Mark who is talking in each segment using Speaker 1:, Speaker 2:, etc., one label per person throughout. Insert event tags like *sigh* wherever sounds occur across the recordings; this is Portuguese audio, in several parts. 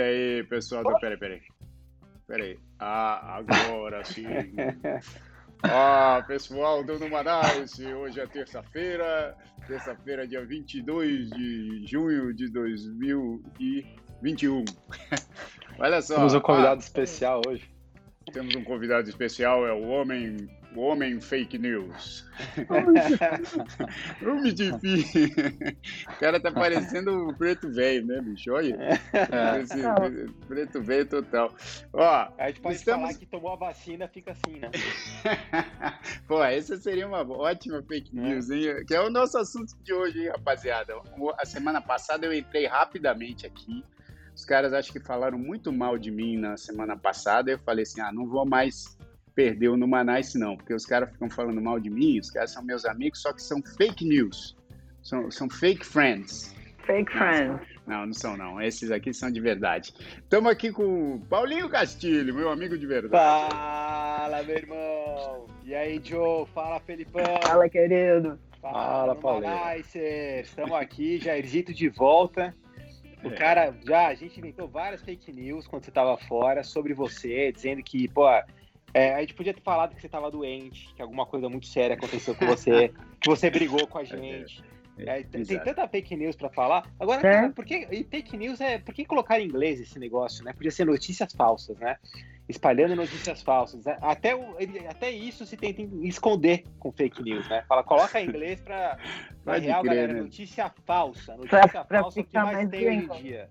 Speaker 1: aí, pessoal do. Peraí, peraí. Peraí. Ah, agora sim. *laughs* Ah, pessoal do Numanais, hoje é terça-feira, terça-feira, dia 22 de junho de 2021. Olha só.
Speaker 2: Temos um convidado ah, especial hoje.
Speaker 1: Temos um convidado especial, é o homem o homem fake news. *laughs* o Mitifi. O cara tá parecendo o preto velho, né, bicho? Olha. É. Esse preto velho total. Ó,
Speaker 3: a gente pode estamos... falar que tomou a vacina, fica assim, né? *laughs*
Speaker 1: Pô, essa seria uma ótima fake é. news, hein? Que é o nosso assunto de hoje, hein, rapaziada. A semana passada eu entrei rapidamente aqui. Os caras acho que falaram muito mal de mim na semana passada. Eu falei assim: ah, não vou mais perdeu no Manais, não, porque os caras ficam falando mal de mim, os caras são meus amigos, só que são fake news, são, são fake friends.
Speaker 4: Fake
Speaker 1: não,
Speaker 4: friends.
Speaker 1: Não, não são não, esses aqui são de verdade. Estamos aqui com o Paulinho Castilho, meu amigo de verdade.
Speaker 3: Fala, meu irmão! E aí, Joe? Fala, Felipão!
Speaker 4: Fala, querido!
Speaker 2: Fala, Fala Paulinho!
Speaker 3: Estamos aqui, Jairzito de volta. O é. cara, já, a gente inventou várias fake news quando você estava fora sobre você, dizendo que, pô, é, a gente podia ter falado que você estava doente, que alguma coisa muito séria aconteceu com você, *laughs* que você brigou com a gente. É, é tem, tanta fake news para falar. Agora, é. cara, por que, e fake news é. Por que colocar em inglês esse negócio, né? Podia ser notícias falsas, né? Espalhando notícias falsas. Né? Até, o, até isso se tenta esconder com fake news, né? Fala, coloca em inglês para real, crer, galera. Né? Notícia falsa. Notícia pra, falsa pra que mais tem hoje em dia.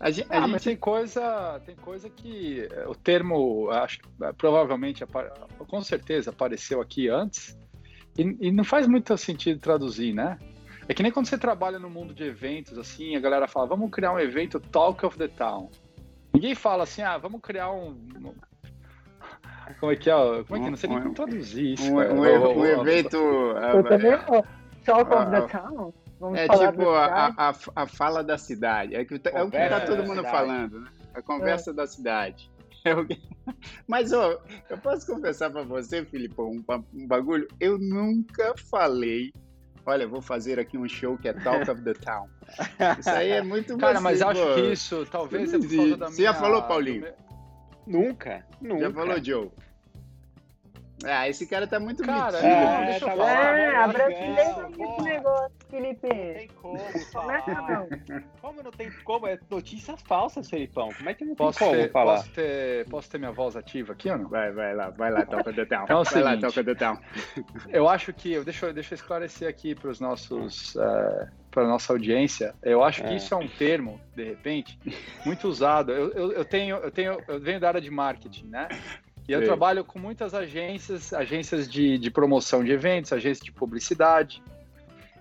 Speaker 2: A gente, ah, a gente... tem coisa, tem coisa que eh, o termo, acho eh, provavelmente, com certeza apareceu aqui antes e, e, não faz muito sentido traduzir, né? É que nem quando você trabalha no mundo de eventos, assim, a galera fala, vamos criar um evento Talk of the Town. Ninguém fala assim, ah, vamos criar um, *laughs* como é que é? Como é que é? Não sei nem como traduzir isso.
Speaker 1: Um, um, *laughs* um, um evento.
Speaker 4: Eu também, Talk of the Town.
Speaker 1: Vamos é tipo a, a, a, fala da cidade. É, que, é o que está todo mundo falando, né? A conversa é. da cidade. *laughs* É Mas, ó, eu posso confessar para você, Filipão, um, um bagulho? Eu nunca falei olha, vou fazer aqui um show que é Talk of the Town. *laughs* Isso aí é muito
Speaker 2: Cara, mas acho que isso talvez é por causa da minha...
Speaker 1: Você já falou, Paulinho?
Speaker 3: Nunca, nunca.
Speaker 1: Já falou, Joe? Ah, esse cara tá muito
Speaker 2: cara,
Speaker 1: metido.
Speaker 2: É, deixa eu tá falar.
Speaker 4: É, brasileiro esse negócio, Felipe. Não
Speaker 3: tem como falar. Não. Como não tem como? É notícias falsas, Felipão. Como é que não
Speaker 2: posso
Speaker 3: tem
Speaker 2: ter,
Speaker 3: como falar?
Speaker 2: Posso ter, posso ter minha voz ativa aqui ou não?
Speaker 1: Vai, vai lá, vai lá, toca do town.
Speaker 2: Então, é
Speaker 1: vai
Speaker 2: seguinte,
Speaker 1: lá, toca do town.
Speaker 2: Eu acho que, deixa, eu, deixa eu esclarecer aqui para os nossos, uh, para a nossa audiência. Eu acho que é. isso é um termo, de repente, muito usado. Eu, eu, eu, tenho, eu tenho, eu venho da área de marketing, né? E eu Sim. trabalho com muitas agências, agências de, de promoção de eventos, agências de publicidade.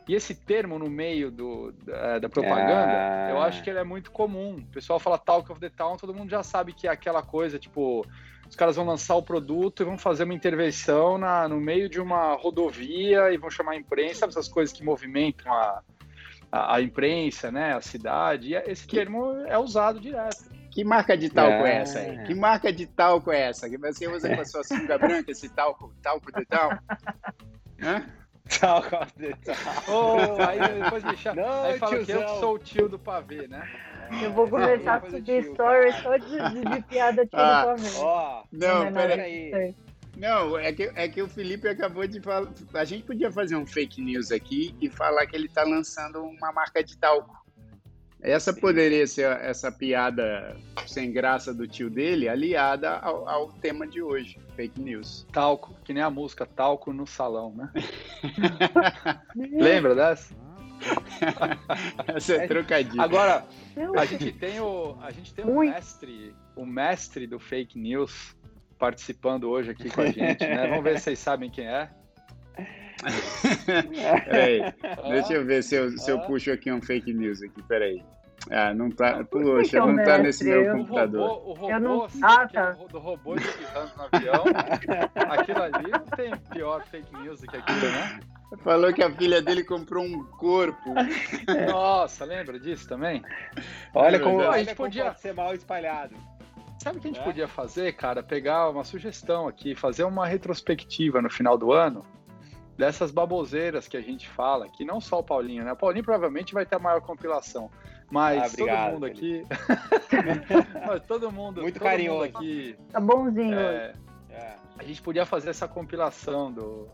Speaker 2: E esse termo no meio do, da, da propaganda, é... eu acho que ele é muito comum. O pessoal fala Talk of the Town, todo mundo já sabe que é aquela coisa, tipo, os caras vão lançar o produto e vão fazer uma intervenção na, no meio de uma rodovia e vão chamar a imprensa, sabe essas coisas que movimentam a, a, a imprensa, né, a cidade. E esse termo é usado direto.
Speaker 1: Que marca de talco é, é essa aí? Que marca de talco é essa? Que você usa com a sua sunga *laughs* branca, esse talco, talco de tal?
Speaker 3: Hã? Talco de tal.
Speaker 2: Oh, aí depois me chama. Não, aí fala tiozão. que eu sou o tio do pavê, né?
Speaker 4: Eu vou começar a subir stories só de, de, de piada tio ah, do pavê.
Speaker 1: Ó, não, peraí. Não, é que, é que o Felipe acabou de falar. A gente podia fazer um fake news aqui e falar que ele está lançando uma marca de talco. Essa poderia ser essa piada sem graça do tio dele, aliada ao, ao, tema de hoje, fake news.
Speaker 2: Talco, que nem a música Talco no Salão, né? *laughs* Lembra dessa? *laughs*
Speaker 1: Essa é trocadilho.
Speaker 2: Agora, a gente tem o, a gente tem o mestre, o mestre do fake news participando hoje aqui com a gente, né? Vamos ver se vocês sabem quem é. *laughs*
Speaker 1: peraí, deixa eu ver se eu, se eu puxo aqui um fake news aqui, peraí. Ah, não tá. Poxa, não tá nesse meu computador.
Speaker 2: O robô, o robô não... assim, ah, tá. do robô espirrando no avião. aquilo ali não tem pior fake news do que aquilo, né?
Speaker 1: Falou que a filha dele comprou um corpo. *laughs*
Speaker 2: Nossa, lembra disso também?
Speaker 3: Olha como a gente podia ser mal espalhado.
Speaker 2: Sabe o que a gente é? podia fazer, cara? Pegar uma sugestão aqui, fazer uma retrospectiva no final do ano dessas baboseiras que a gente fala, que não só o Paulinho, né? O Paulinho provavelmente vai ter a maior compilação. Mas ah, obrigado, todo mundo aqui. *laughs* mas todo mundo.
Speaker 3: Muito
Speaker 2: todo
Speaker 3: carinhoso.
Speaker 2: Mundo aqui,
Speaker 4: tá bonzinho. É,
Speaker 2: é. A gente podia fazer essa compilação do,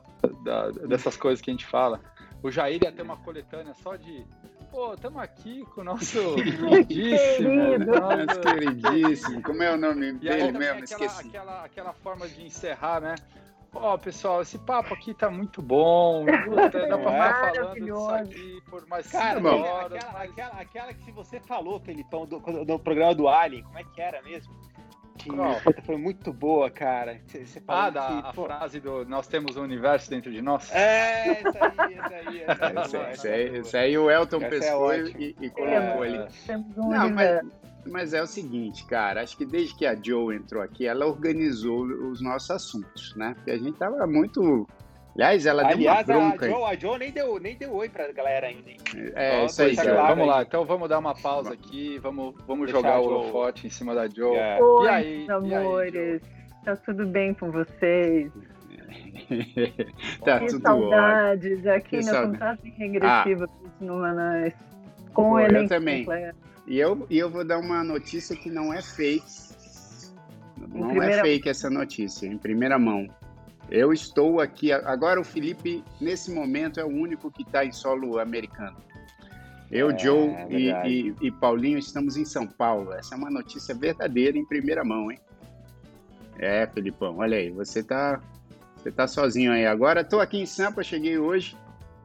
Speaker 2: da, dessas coisas que a gente fala. O Jair ia ter uma coletânea só de. Pô, estamos aqui com o nosso *laughs* queridíssimo.
Speaker 1: nosso queridíssimo. Como é o nome dele mesmo?
Speaker 2: Aquela,
Speaker 1: Esqueci.
Speaker 2: Aquela, aquela forma de encerrar, né? Ó, oh, pessoal, esse papo aqui tá muito bom. Dá pra ficar falando disso aqui por mais
Speaker 3: Cara,
Speaker 2: cinco horas.
Speaker 3: Aquela,
Speaker 2: mas...
Speaker 3: aquela, aquela, que se você falou, Felipão, do, do programa do Alien, como é que era mesmo? Que foi muito boa, cara.
Speaker 2: Você, você ah, da, que, a pô... frase do nós temos um universo dentro de nós?
Speaker 3: É, essa aí, essa aí. Essa, aí, essa,
Speaker 1: essa, aí, essa aí o Elton essa é pescou é e, e, colocou é, ali.
Speaker 4: Um Não, mas,
Speaker 1: mas é o seguinte, cara, acho que desde que a Joe entrou aqui, ela organizou os nossos assuntos, né? Porque a gente tava muito. Aliás, ela
Speaker 3: Aliás,
Speaker 1: deu uma bronca.
Speaker 3: A Joe, a Joe nem, deu, nem deu oi pra galera ainda. Hein?
Speaker 1: É, isso aí,
Speaker 2: cara. Vamos lá, então vamos dar uma pausa aqui, vamos, vamos jogar o holofote em cima da Joe.
Speaker 4: É. Oi, e aí, amores, e aí, tá tudo bem com vocês? *laughs*
Speaker 1: tá
Speaker 4: que
Speaker 1: tudo
Speaker 4: saudades
Speaker 1: ótimo.
Speaker 4: aqui que na contagem regressiva ah. dos Numanais. Com Pô, o
Speaker 1: elenco eu também. Completo. E eu, e eu vou dar uma notícia que não é fake. Não é primeira... é fake essa notícia, em primeira mão. Eu estou aqui. Agora o Felipe, nesse momento, é o único que está em solo americano. Eu, é, Joe é e, e, e, Paulinho estamos em São Paulo. Essa é uma notícia verdadeira em primeira mão, hein? É, Felipão, olha aí, você tá, você tá sozinho aí. Agora estou aqui em Sampa, cheguei hoje.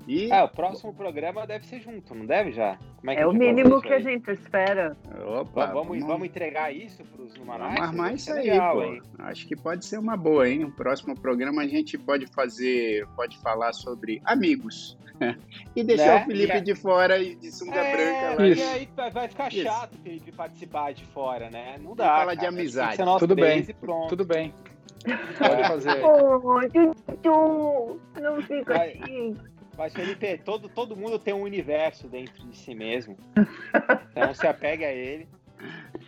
Speaker 1: E...
Speaker 3: Ah, o próximo programa deve ser junto, não deve já?
Speaker 4: É, é, o mínimo que a gente espera.
Speaker 1: Opa,
Speaker 3: vamos, vamos, vamos entregar isso para os Numanais?
Speaker 1: Vamos armar isso aí, legal, pô. Hein? Acho que pode ser uma boa, hein? O próximo programa a gente pode fazer, pode falar sobre amigos. *laughs* e deixar né? o Felipe é... de fora e de sunga é, branca.
Speaker 3: Lá. E aí vai ficar isso. chato o Felipe participar de fora, né? Não dá.
Speaker 1: Fala de amizade.
Speaker 2: Tudo bem, tudo *laughs* bem. Pode fazer.
Speaker 4: Oh, não fica assim.
Speaker 3: Mas, Felipe, todo, todo mundo tem um universo dentro de si mesmo. *laughs* Então se apegue a ele.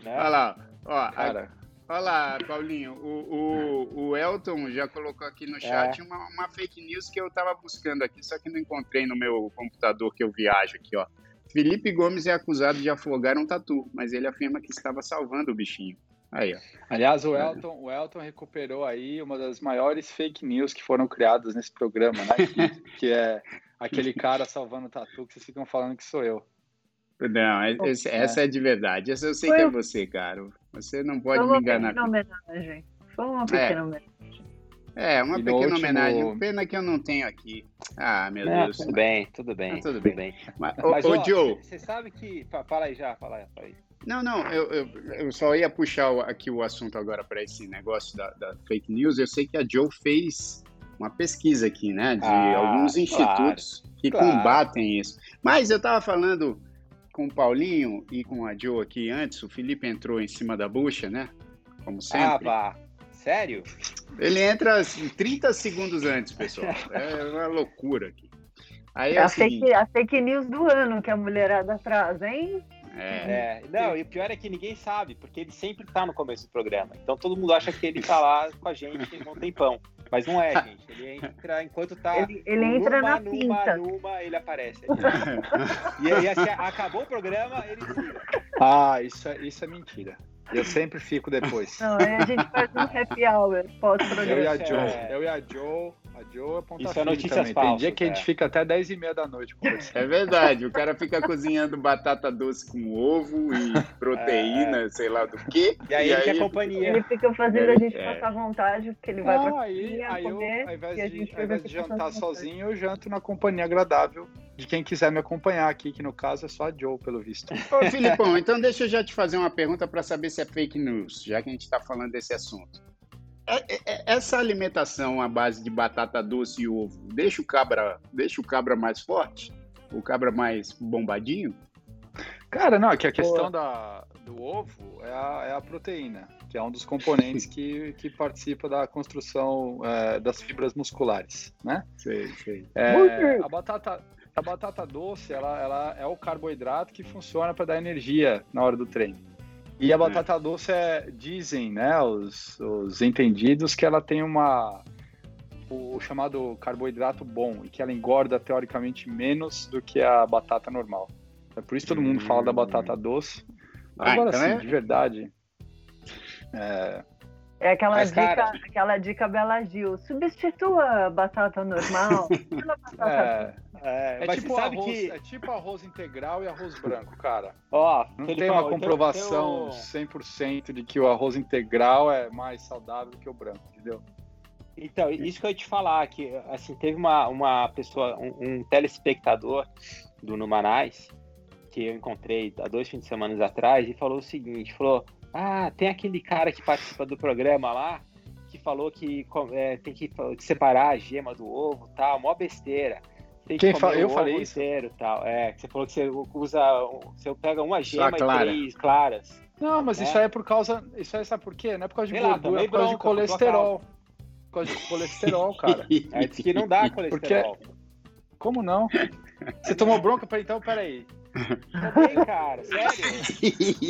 Speaker 1: Né? Olha lá, ó, cara. Olha lá, Paulinho, o, o, o Elton já colocou aqui no chat é. uma, uma, fake news que eu estava buscando aqui, só que não encontrei no meu computador que eu viajo aqui, ó. Felipe Gomes é acusado de afogar um tatu, mas ele afirma que estava salvando o bichinho. Aí, ó.
Speaker 2: Aliás, o Elton, o Elton recuperou aí uma das maiores fake news que foram criadas nesse programa, né? Que, *laughs* que é aquele cara salvando o tatu que vocês ficam falando que sou eu.
Speaker 1: Não, é, esse, essa é de verdade. Essa eu sei Foi que é você, cara. Você não pode me enganar.
Speaker 4: Foi uma pequena homenagem. Foi uma pequena é. homenagem.
Speaker 1: É, uma e pequena último... homenagem. Pena que eu não tenho aqui. Ah, meu
Speaker 3: não,
Speaker 1: Deus.
Speaker 3: Tudo bem, tudo bem.
Speaker 1: Ah, tudo, bem. bem.
Speaker 3: Mas, Mas ô, ó, Joe. Você sabe que. Fala aí já, fala aí. Fala aí.
Speaker 1: Não, não, eu, eu, eu, só ia puxar aqui o assunto agora para esse negócio da, da, fake news. Eu sei que a Joe fez uma pesquisa aqui, né, de ah, alguns institutos claro, que claro. combatem isso. Mas eu estava falando com o Paulinho e com a Joe aqui antes, o Felipe entrou em cima da bucha, né, como sempre. Ah,
Speaker 3: vá. Sério?
Speaker 1: Ele entra assim, 30 segundos antes, pessoal. *laughs* É uma loucura aqui.
Speaker 4: Aí é, é a, seguinte... fake, a fake news do ano que a mulherada traz, hein?
Speaker 3: É. é. Não, e o pior é que ninguém sabe, porque ele sempre tá no começo do programa. Então todo mundo acha que ele tá lá com a gente *laughs* um tempão. Mas não é, gente. Ele entra enquanto tá.
Speaker 4: Ele, ele entra
Speaker 3: numa,
Speaker 4: na
Speaker 3: numa,
Speaker 4: pinta.
Speaker 3: Numa, ele aparece. e aí, assim, acabou o programa, ele tira.
Speaker 2: Ah, isso é, isso é mentira. Eu sempre fico depois.
Speaker 4: Não, a gente faz um happy hour pós-programa.
Speaker 2: Eu e a Joe. É... Eu e a Joe a Joe é ponta
Speaker 3: Isso é notícias
Speaker 2: também.
Speaker 3: falsas.
Speaker 2: Tem dia que a gente é. fica até 10 e meia da noite
Speaker 1: É verdade, o cara fica cozinhando batata doce com ovo e proteína, é. sei lá do quê.
Speaker 3: E aí e ele aí... quer companhia.
Speaker 4: Ele fica fazendo a gente é. passar vontade, porque ele vai Não, pra
Speaker 2: aí,
Speaker 4: aí
Speaker 2: comer, eu, ao invés de, ao invés de jantar sozinho, eu janto na companhia agradável de quem quiser me acompanhar aqui, que no caso é só a Joe, pelo visto.
Speaker 1: Ô, Filipão, então deixa eu já te fazer uma pergunta para saber se é fake news, já que a gente está falando desse assunto. É, é, é, essa alimentação à base de batata doce e ovo deixa o cabra, deixa o cabra mais forte? O cabra mais bombadinho?
Speaker 2: Cara, não, é que a questão da, do ovo é a, é a, proteína, que é um dos componentes que, que participa da construção é, das fibras musculares, né?
Speaker 1: Sei, sei.
Speaker 2: É, a batata, a batata doce, ela, ela é o carboidrato que funciona para dar energia na hora do treino. E a uhum. batata doce é, dizem, né, os, os entendidos que ela tem uma o chamado carboidrato bom e que ela engorda teoricamente menos do que a batata normal. É por isso que todo mundo fala da batata doce.
Speaker 1: Ah,
Speaker 2: Agora
Speaker 1: então
Speaker 2: sim,
Speaker 1: é-
Speaker 2: de verdade. É,
Speaker 4: É aquela
Speaker 3: Mas,
Speaker 4: dica,
Speaker 3: cara-
Speaker 4: aquela dica Bela Gil. Substitua a batata normal *laughs* pela batata
Speaker 2: é,
Speaker 3: É,
Speaker 2: é
Speaker 3: mas
Speaker 2: tipo
Speaker 3: você sabe
Speaker 2: arroz,
Speaker 3: que.
Speaker 2: é tipo arroz integral e arroz branco, cara.
Speaker 3: Ó,
Speaker 2: Não tem uma
Speaker 3: então
Speaker 2: comprovação
Speaker 3: eu-
Speaker 2: 100% de que o arroz integral é mais saudável que o branco, entendeu?
Speaker 3: Então, isso que eu ia te falar, que assim, teve uma, uma pessoa, um, um telespectador do Numanais, que eu encontrei há dois fins de semana atrás, e falou o seguinte, falou, ah, tem aquele cara que participa do programa lá, que falou que é, tem que separar a gema do ovo tal, mó besteira. Tem que
Speaker 2: Quem
Speaker 3: comer
Speaker 2: fa- eu falei isso?
Speaker 3: inteiro tal. É, que você falou que você usa, você pega uma gema
Speaker 1: clara.
Speaker 3: e três claras.
Speaker 2: Não, mas
Speaker 3: É.
Speaker 2: isso aí é por causa. Isso aí sabe por quê? Não é por causa de
Speaker 3: Sei lá,
Speaker 2: gordura, é
Speaker 3: tomei
Speaker 2: por causa de
Speaker 3: bronca tua
Speaker 2: colesterol. Por causa de colesterol, cara. *laughs*
Speaker 3: É, diz que não dá colesterol.
Speaker 2: Como não? Você tomou bronca? Então, peraí.
Speaker 3: Cara, sério.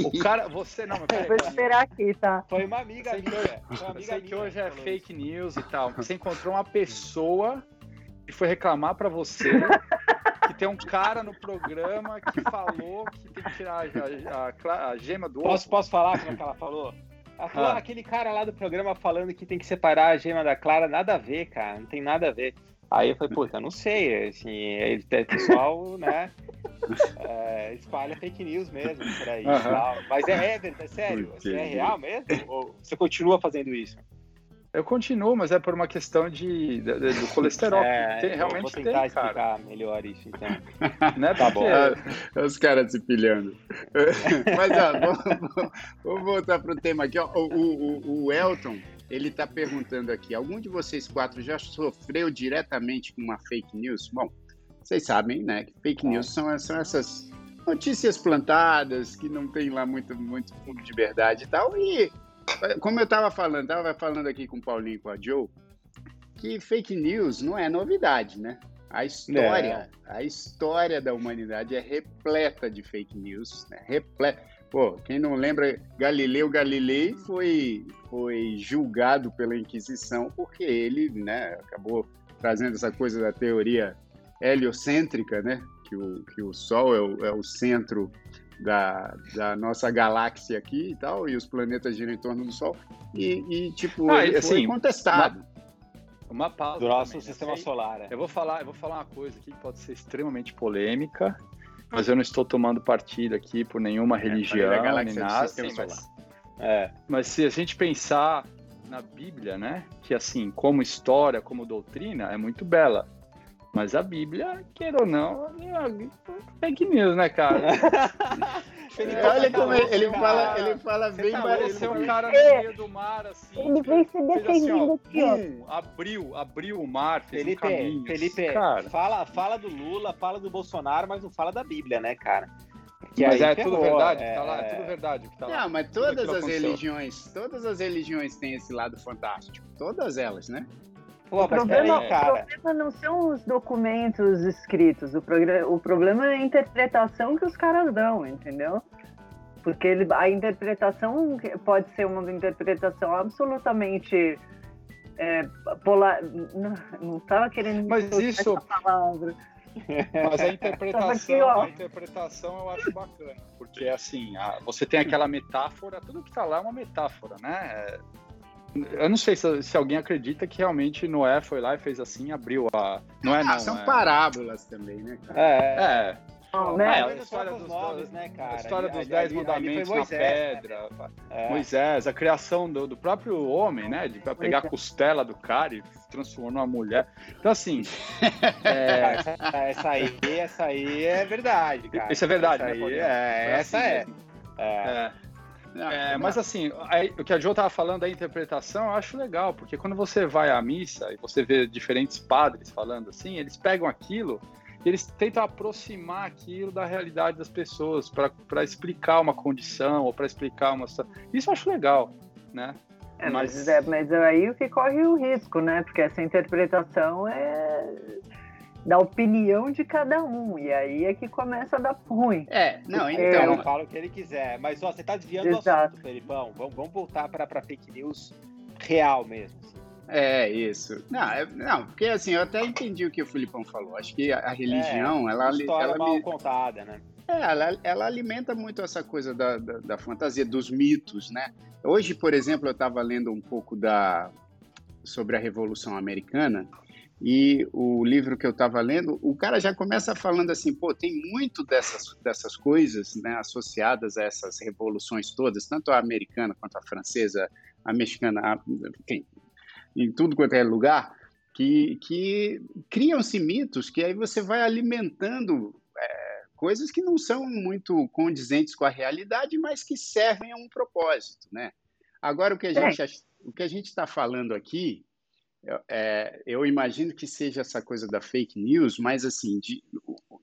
Speaker 3: *laughs*
Speaker 2: O cara, você. Não, mas
Speaker 4: Eu vou
Speaker 2: peraí.
Speaker 4: esperar aqui, tá?
Speaker 3: Foi uma amiga
Speaker 2: que
Speaker 3: minha. Foi uma
Speaker 2: Eu
Speaker 3: amiga
Speaker 2: sei que
Speaker 3: minha
Speaker 2: hoje é fake news e tal. Você encontrou uma pessoa que foi reclamar pra você que tem um cara no programa que falou que tem que tirar a, a- a gema do
Speaker 3: isso. Posso,
Speaker 2: ovo.
Speaker 3: posso falar como é que ela falou? Ela falou,
Speaker 2: ah,
Speaker 3: aquele cara lá do programa falando que tem que separar a gema da clara, nada a ver, cara, não tem nada a ver. Aí eu falei, puta, não sei, assim, ele, o pessoal, né, é, *laughs* espalha fake news mesmo por aí tal. Mas é, é é sério? Assim, é real mesmo? Ou você continua fazendo isso?
Speaker 2: Eu continuo, mas é por uma questão de, de- de- do colesterol.
Speaker 3: É,
Speaker 2: tem, realmente
Speaker 3: vou
Speaker 2: tem,
Speaker 3: tentar
Speaker 2: cara.
Speaker 3: explicar melhor isso, então.
Speaker 2: Né?
Speaker 3: Tá bom. *laughs*
Speaker 1: Os caras se pilhando. *laughs* Mas, ó, vamos, vamos- vamos voltar para o tema aqui. Ó. O, o- o Elton, ele está perguntando aqui, algum de vocês quatro já sofreu diretamente com uma fake news? Bom, vocês sabem, né, que fake news são, são essas notícias plantadas, que não tem lá muito, muito fundo de verdade e tal. E, como eu estava falando, estava falando aqui com o Paulinho e com a Joe, que fake news não é novidade, né? A história, a história da humanidade é repleta de fake news, né? Repleta. Pô, quem não lembra, Galileu Galilei foi, foi julgado pela Inquisição porque ele, né, acabou trazendo essa coisa da teoria heliocêntrica, né? Que o, que o Sol é o, é o centro da, da nossa galáxia aqui e tal, e os planetas giram em torno do Sol. E, e, tipo,
Speaker 2: Ah,
Speaker 1: ele
Speaker 2: e,
Speaker 1: foi
Speaker 2: assim,
Speaker 1: contestado.
Speaker 2: Uma pausa.
Speaker 3: Do nosso
Speaker 2: também, né?
Speaker 3: sistema solar. é.
Speaker 2: Eu vou falar, eu vou falar uma coisa aqui que pode ser extremamente polêmica, mas eu não estou tomando partido aqui por nenhuma religião
Speaker 1: da
Speaker 2: nem
Speaker 1: galáxia do
Speaker 2: nada. mas,
Speaker 1: solar.
Speaker 3: É.
Speaker 2: mas se a gente pensar na Bíblia, né, que assim, como história, como doutrina, é muito bela. Mas a Bíblia, queira ou não, é fake news, né, cara? *laughs*
Speaker 3: Felipe,
Speaker 1: É, olha
Speaker 3: tá
Speaker 1: como ele,
Speaker 3: louco,
Speaker 1: ele
Speaker 3: cara.
Speaker 1: fala, ele fala bem
Speaker 3: tá
Speaker 2: Apareceu
Speaker 1: mais.
Speaker 2: um cara no
Speaker 4: É.
Speaker 2: meio do mar, assim.
Speaker 4: Ele vem se
Speaker 2: fez assim, ó,
Speaker 4: defendendo aqui, ó.
Speaker 2: bum, abriu, abriu o mar, fez
Speaker 3: Felipe,
Speaker 2: um caminho.
Speaker 3: Felipe
Speaker 2: cara.
Speaker 3: fala, fala do Lula, fala do Bolsonaro, mas não fala da Bíblia, né, cara? Que
Speaker 2: Mas
Speaker 3: aí
Speaker 2: é tudo verdade
Speaker 3: é,
Speaker 2: que tá lá, é tudo verdade que tá lá.
Speaker 1: Não, mas todas as
Speaker 2: aconteceu.
Speaker 1: religiões, todas as religiões têm esse lado fantástico. Todas elas, né?
Speaker 3: Pô,
Speaker 4: O problema,
Speaker 3: peraí,
Speaker 4: o problema não são os documentos escritos, o, o problema é a interpretação que os caras dão, entendeu? Porque ele- a interpretação pode ser uma interpretação absolutamente é, polar. Não, não estava querendo
Speaker 2: Mas isso-
Speaker 4: essa palavra. *laughs*
Speaker 2: Mas a interpretação, a interpretação eu acho bacana, porque assim, a- você tem aquela metáfora, tudo que tá lá é uma metáfora, né? É, Eu não sei se, se alguém acredita que realmente Noé foi lá e fez assim, abriu a. Não é
Speaker 1: Ah,
Speaker 2: não.
Speaker 1: são
Speaker 2: é...
Speaker 1: parábolas também, né, cara?
Speaker 3: É,
Speaker 2: É,
Speaker 4: Não,
Speaker 2: É,
Speaker 4: né?
Speaker 2: a
Speaker 3: a
Speaker 2: história dos
Speaker 3: nomes,
Speaker 2: dois-
Speaker 3: né, cara?
Speaker 2: a história
Speaker 3: Ali-
Speaker 2: dos
Speaker 3: ali-
Speaker 2: Dez
Speaker 3: ali
Speaker 2: Mandamentos na
Speaker 3: Moisés, né?
Speaker 2: pedra,
Speaker 3: É.
Speaker 2: Moisés, a criação do, do próprio homem, né? De pra pegar a costela do cara e transformar numa mulher. Então, assim. *laughs* é,
Speaker 3: Essa, essa aí, essa aí é verdade, cara.
Speaker 2: isso é verdade,
Speaker 3: essa
Speaker 2: né,
Speaker 3: aí, é,
Speaker 2: Foi
Speaker 3: essa
Speaker 2: assim
Speaker 3: é.
Speaker 2: mesmo.
Speaker 3: É.
Speaker 2: É.
Speaker 1: Não,
Speaker 2: É, mas assim, aí, o que a Jo estava falando da interpretação, eu acho legal, porque quando você vai à missa e você vê diferentes padres falando assim, eles pegam aquilo e eles tentam aproximar aquilo da realidade das pessoas para explicar uma condição ou para explicar uma situação. Isso eu acho legal, né?
Speaker 4: É, mas,
Speaker 2: Mas-
Speaker 4: é, mas aí o que corre o risco, né? Porque essa interpretação é da opinião de cada um. E aí é que começa a dar ruim.
Speaker 1: É, não,
Speaker 3: Então, ele fala o que ele quiser. Mas, ó, você tá desviando do
Speaker 4: Exato.
Speaker 3: assunto, Felipão. Vamos, vamos voltar pra, pra fake news real mesmo. assim.
Speaker 1: É, isso. Não, é, não, porque assim, eu até entendi o que o Filipão falou. Acho que a, a religião,
Speaker 3: é,
Speaker 1: ela.
Speaker 3: História
Speaker 1: ela
Speaker 3: mal
Speaker 1: me...
Speaker 3: contada, né?
Speaker 1: É, ela, ela, alimenta muito essa coisa da, da, da, fantasia, dos mitos, né? Hoje, por exemplo, eu estava lendo um pouco da, sobre a Revolução Americana e o livro que eu estava lendo, o cara já começa falando assim, pô, tem muito dessas, dessas coisas né, associadas a essas revoluções todas, tanto a americana quanto a francesa, a mexicana, a, enfim, em tudo quanto é lugar, que, que criam-se mitos que aí você vai alimentando é, coisas que não são muito condizentes com a realidade, mas que servem a um propósito, né? Agora, o que a gente o que a gente está falando aqui, é, eu imagino que seja essa coisa da fake news, mas assim, de,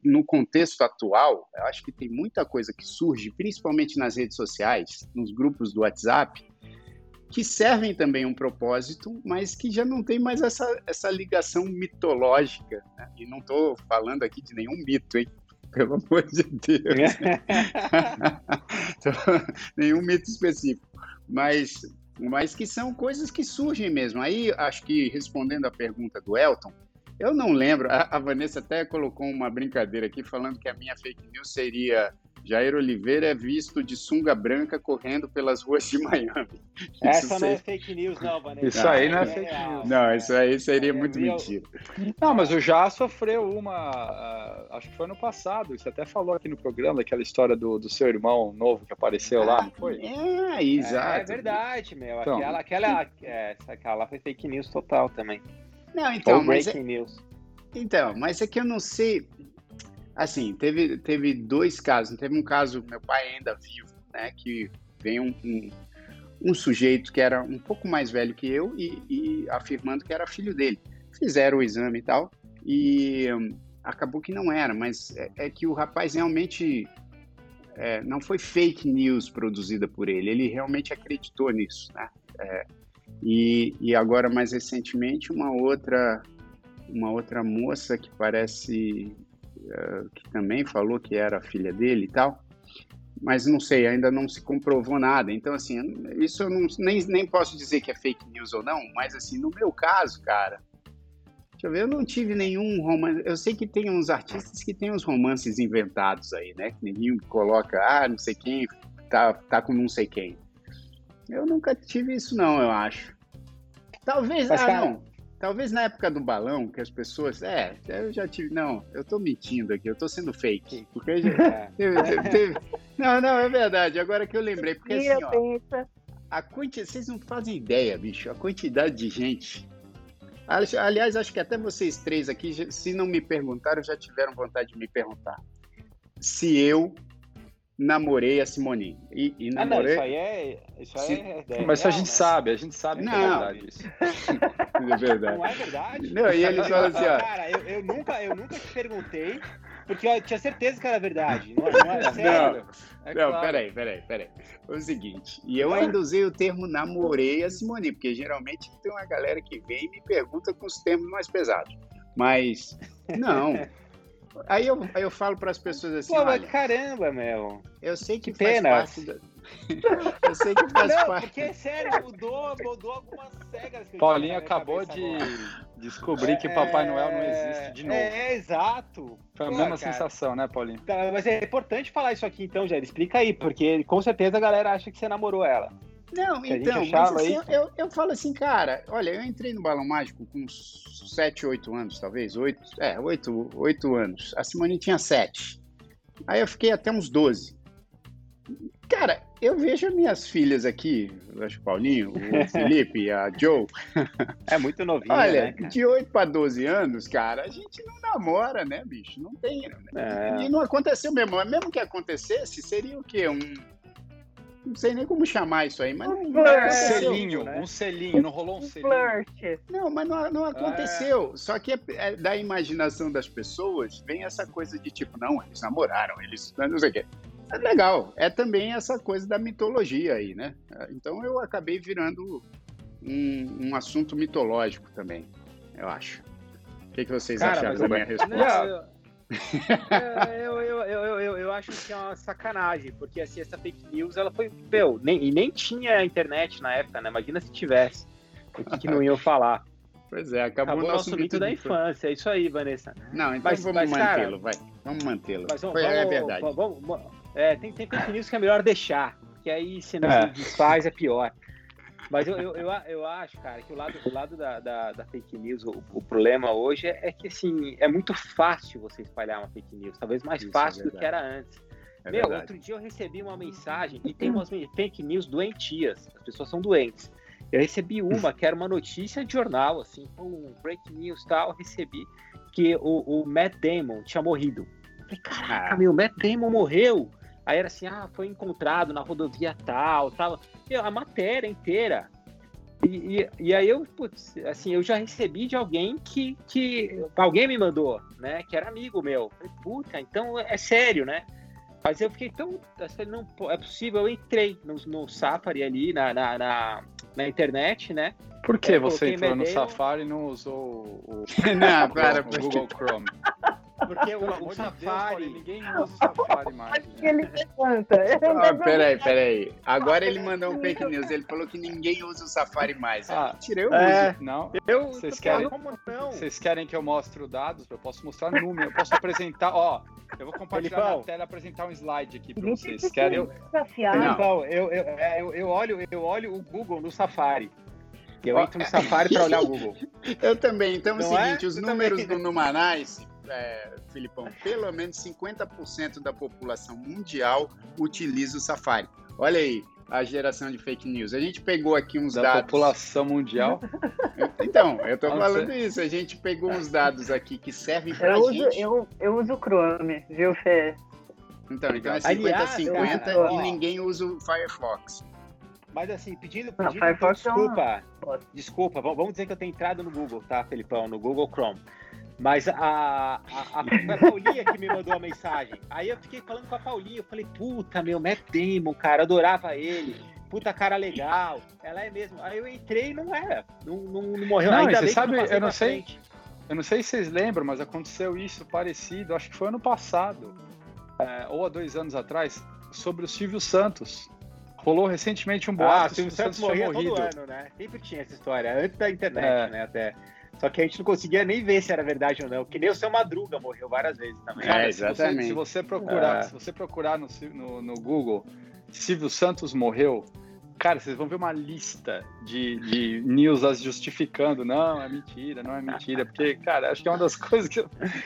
Speaker 1: no contexto atual, eu acho que tem muita coisa que surge, principalmente nas redes sociais, nos grupos do WhatsApp, que servem também um propósito, mas que já não tem mais essa, essa ligação mitológica. Né? E não estou falando aqui de nenhum mito, hein? *laughs* Pelo amor de Deus. *laughs* *laughs* nenhum mito específico. Mas, mas que são coisas que surgem mesmo. Aí, acho que respondendo à pergunta do Elton, eu não lembro, a, a Vanessa até colocou uma brincadeira aqui falando que a minha fake news seria Jair Oliveira é visto de sunga branca correndo pelas ruas de Miami. *laughs*
Speaker 3: Essa isso não é fake news, não, Vanessa.
Speaker 2: Isso aí não é, é fake news.
Speaker 1: Não, isso aí seria é muito mentira.
Speaker 2: Não, mas o Já sofreu uma. Uh, acho que foi ano passado. Você até falou aqui no programa aquela história do, do seu irmão novo que apareceu lá, não foi?
Speaker 1: É, exato.
Speaker 3: É, é verdade, meu. Então, aquela, aquela, é, aquela foi fake news total também.
Speaker 1: Não, então.
Speaker 3: Ou breaking
Speaker 1: é...
Speaker 3: news.
Speaker 1: Então, mas é que eu não sei Assim, teve, teve dois casos. Teve um caso, meu pai ainda vivo, né? Que veio um, um, um sujeito que era um pouco mais velho que eu e, e, afirmando que era filho dele. Fizeram o exame e tal, e um, acabou que não era, mas é, é que o rapaz realmente é, não foi fake news produzida por ele, ele realmente acreditou nisso, né? É, e, e agora, mais recentemente, uma outra, uma outra moça que parece que também falou que era filha dele e tal, mas não sei, ainda não se comprovou nada. Então, assim, isso eu não, nem, nem posso dizer que é fake news ou não, mas, assim, no meu caso, cara, deixa eu ver, eu não tive nenhum romance. Eu sei que tem uns artistas que têm uns romances inventados aí, né? Que ninguém coloca, ah, não sei quem tá, tá com não sei quem. Eu nunca tive isso, não, eu acho. Talvez, mas, ah, cara... não. Talvez na época do balão, que as pessoas. É, eu já tive. Não, eu tô mentindo aqui, eu tô sendo fake. Porque já, *laughs* é. teve, teve, não, não, é verdade. Agora que eu lembrei, porque assim, ó. A quantidade, vocês não fazem ideia, bicho, a quantidade de gente. Aliás, acho que até vocês três aqui, se não me perguntaram, já tiveram vontade de me perguntar. Se eu namorei a Simone. E, e namorei...
Speaker 3: Ah, não, isso aí é. Isso aí é,
Speaker 2: Mas isso a gente né? sabe, a gente sabe
Speaker 1: não.
Speaker 2: que é verdade isso. *laughs*
Speaker 1: é verdade.
Speaker 3: Não é verdade?
Speaker 1: Não, e eles falam assim, ó.
Speaker 3: Cara, eu, eu, nunca, eu nunca te perguntei, porque eu tinha certeza que era verdade. Não, não era sério.
Speaker 1: Não, é não claro. peraí, peraí, peraí. Foi o seguinte, e eu ainda usei o termo namorei a Simone, porque geralmente tem uma galera que vem e me pergunta com os termos mais pesados. Mas, não. *laughs* Aí eu, aí eu falo para as pessoas assim.
Speaker 3: Pô, mas caramba, meu.
Speaker 1: Eu sei que, que faz pena. parte da. *laughs* eu sei que faz
Speaker 3: não,
Speaker 1: parte.
Speaker 3: Porque, sério, mudou, mudou algumas regras.
Speaker 2: Paulinho acabou de agora. descobrir é, que Papai Noel não existe de novo.
Speaker 3: É, exato.
Speaker 2: Foi a Pô, mesma cara. sensação, né, Paulinho?
Speaker 3: Tá, mas é importante falar isso aqui então, Jair. Explica aí, porque com certeza a galera acha que você namorou ela.
Speaker 1: Não, que então, mas assim, eu, eu falo assim, cara, olha, eu entrei no Balão Mágico com uns 7, 8 anos, talvez, 8, é, 8, 8 anos. A Simone tinha 7. Aí eu fiquei até uns 12. Cara, eu vejo minhas filhas aqui, acho o Paulinho, o *laughs* Felipe, a Joe.
Speaker 3: É muito novinho,
Speaker 1: Olha,
Speaker 3: né,
Speaker 1: de 8 para 12 anos, cara, a gente não namora, né, bicho? Não tem. Né? É. E não aconteceu mesmo. Mas mesmo que acontecesse, seria o quê? Um não sei nem como chamar isso aí, mas
Speaker 2: um não, é, selinho, né? um selinho, não rolou um selinho. Flirt.
Speaker 1: Não, mas não, não aconteceu. É. Só que é, é, da imaginação das pessoas vem essa coisa de tipo, não, eles namoraram, eles não sei o quê. É legal. É também essa coisa da mitologia aí, né? Então eu acabei virando um, um assunto mitológico também, eu acho. O que, que vocês Cara, acharam da minha resposta?
Speaker 3: É, eu, eu, eu, eu, eu acho que é uma sacanagem, porque assim, essa fake news, ela foi, meu, nem, e nem tinha internet na época, né? Imagina se tivesse. o que, que não iam falar.
Speaker 1: Pois é, acabou, acabou o nosso,
Speaker 3: nosso mito da infância. É isso aí, Vanessa.
Speaker 1: Não, então mas, vamos mantê-lo, vai. Vamos mantê-lo. Foi vamos, é verdade.
Speaker 3: Vamos, vamos, é, tem, tem fake news que é melhor deixar, porque aí se não é. se desfaz é pior. Mas eu, eu, eu, eu, acho, cara, que o lado, o lado da, da, da fake news, o, o, problema hoje é, é, que, assim, é muito fácil você espalhar uma fake news. Talvez mais Isso é fácil é do que era antes. É Meu, verdade. outro dia eu recebi uma mensagem e tem umas fake news doentias. As pessoas são doentes. Eu recebi uma que era uma notícia de jornal, assim, um break news tal, recebi que o, o Matt Damon tinha morrido. Falei, caraca, ah. meu, Matt Damon morreu. Aí era assim, ah, foi encontrado na rodovia tal, tal. A matéria inteira. E, e, e, aí eu, putz, assim, eu já recebi de alguém que, que alguém me mandou, né, que era amigo meu. Falei, puta, então é sério, né? Mas eu fiquei tão. Assim, não é possível. Eu entrei no, no Safari ali, na, na, na, na internet, né?
Speaker 2: Por que você entrou no Safari e não usou o, *laughs*
Speaker 1: não, cara,
Speaker 2: o Google Chrome?
Speaker 3: Porque o, o Safari. Deus, ninguém *laughs* usa o Safari mais. Né?
Speaker 4: Ele levanta.
Speaker 1: Ah, peraí, peraí. Agora ele mandou um fake news. Ele falou que ninguém usa o Safari mais. Ah, Tirei o
Speaker 2: é, uso. Não. Eu, vocês querem, não? vocês querem que eu mostre dados? Eu posso mostrar número. Eu posso apresentar. Ó, eu vou compartilhar Felipão. na tela apresentar um slide aqui para vocês. Querem? Eu,
Speaker 3: Felipão, eu, eu, é, eu, eu, olho, eu olho o Google no Safari. Eu entro no Safari para olhar o Google. *laughs*
Speaker 1: Eu também. Então é o seguinte, é? os números também. do Numanice é, Filipão, pelo menos 50% da população mundial utiliza o Safari. Olha aí a geração de fake news. A gente pegou aqui uns
Speaker 2: da
Speaker 1: dados.
Speaker 2: população mundial? *laughs*
Speaker 1: Então, eu tô falando isso. A gente pegou uns dados aqui que servem pra eu gente.
Speaker 4: Uso, eu, eu uso o Chrome, viu, Fê?
Speaker 1: Então, então é 50-50 e ninguém usa o Firefox.
Speaker 3: Mas assim, pedindo, pedindo não, então, desculpa, é desculpa, vamos dizer que eu tenho entrado no Google, tá, Felipão? No Google Chrome. Mas a, a, a, Paulinha que me mandou a mensagem. Aí eu fiquei falando com a Paulinha. Eu falei, puta, meu, Matt Damon, cara, adorava ele. Puta cara legal. Ela é mesmo. Aí eu entrei e não era. Não, não, não morreu.
Speaker 2: Não, Ainda você sabe, não eu não sei. Frente. Eu não sei se vocês lembram, mas aconteceu isso parecido, acho que foi ano passado, é, ou há dois anos atrás, sobre o Silvio Santos. Rolou recentemente um boato. Ah,
Speaker 3: o Silvio Santos, Santos morria todo ano, né? Sempre tinha essa história, antes da internet, é. né? Até. Só que a gente não conseguia nem ver se era verdade ou não. Que nem o seu Madruga morreu várias vezes também.
Speaker 2: É, exatamente. Se você, se você procurar, é. se você procurar no, no, no, Google Silvio Santos morreu, cara, vocês vão ver uma lista de, de news as justificando. Não, é mentira, não é mentira. Porque, cara, acho que é uma das coisas que,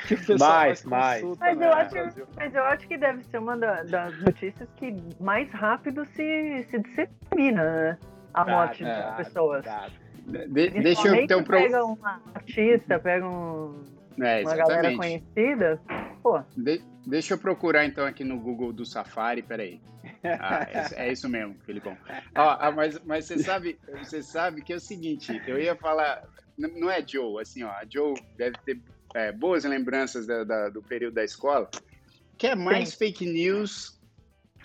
Speaker 2: que o pessoal mais, mais,
Speaker 4: mais. Mas, eu acho, mas eu acho que deve ser uma das notícias que mais rápido se, se dissemina, né? A morte é, das pessoas.
Speaker 1: De, deixa eu ter um
Speaker 4: pro... Pega um artista, pega um, é, uma galera conhecida, pô.
Speaker 1: De, deixa eu procurar então aqui no Google do Safari, peraí. Ah, é, é isso mesmo, Filipão. Ó, ah, mas, mas você sabe, você sabe que é o seguinte, eu ia falar, não é Joe, assim, ó, a Joe deve ter é, boas lembranças da, da, do período da escola. Quer mais Sim. fake news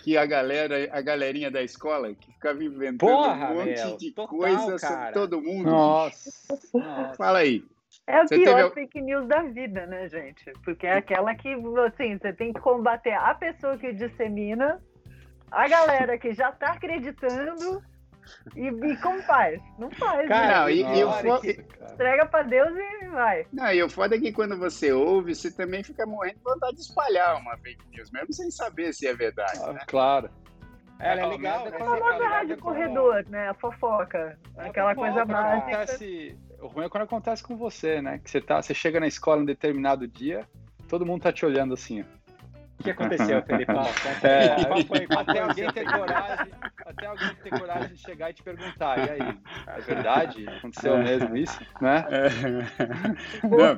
Speaker 1: que a galera, a galerinha da escola que ficava inventando Porra, um monte meu, de total, coisa cara. sobre todo mundo.
Speaker 2: Nossa, nossa.
Speaker 1: Fala aí.
Speaker 4: É o pior teve... fake news da vida, né, gente? Porque é aquela que, assim, você tem que combater a pessoa que dissemina, a galera que já tá acreditando e, e como faz? Não faz.
Speaker 1: Cara, né? e, e o foda...
Speaker 4: Entrega pra Deus e vai.
Speaker 1: Não, e o foda é que quando você ouve, você também fica morrendo de vontade de espalhar uma fake news, mesmo sem saber se é verdade. Ah, né?
Speaker 2: Claro.
Speaker 3: Ela é, é legal.
Speaker 4: É a rádio corredor, né? A fofoca. É aquela coisa básica.
Speaker 2: Acontece... O ruim é quando acontece com você, né? Que você, tá, você chega na escola em determinado dia, todo mundo tá te olhando assim, ó.
Speaker 3: O que aconteceu, Felipão? *laughs*
Speaker 2: É, até, alguém ter coragem, até alguém ter coragem de chegar e te perguntar, e aí, é verdade? Aconteceu é. mesmo isso, né?
Speaker 1: É. *laughs* Não,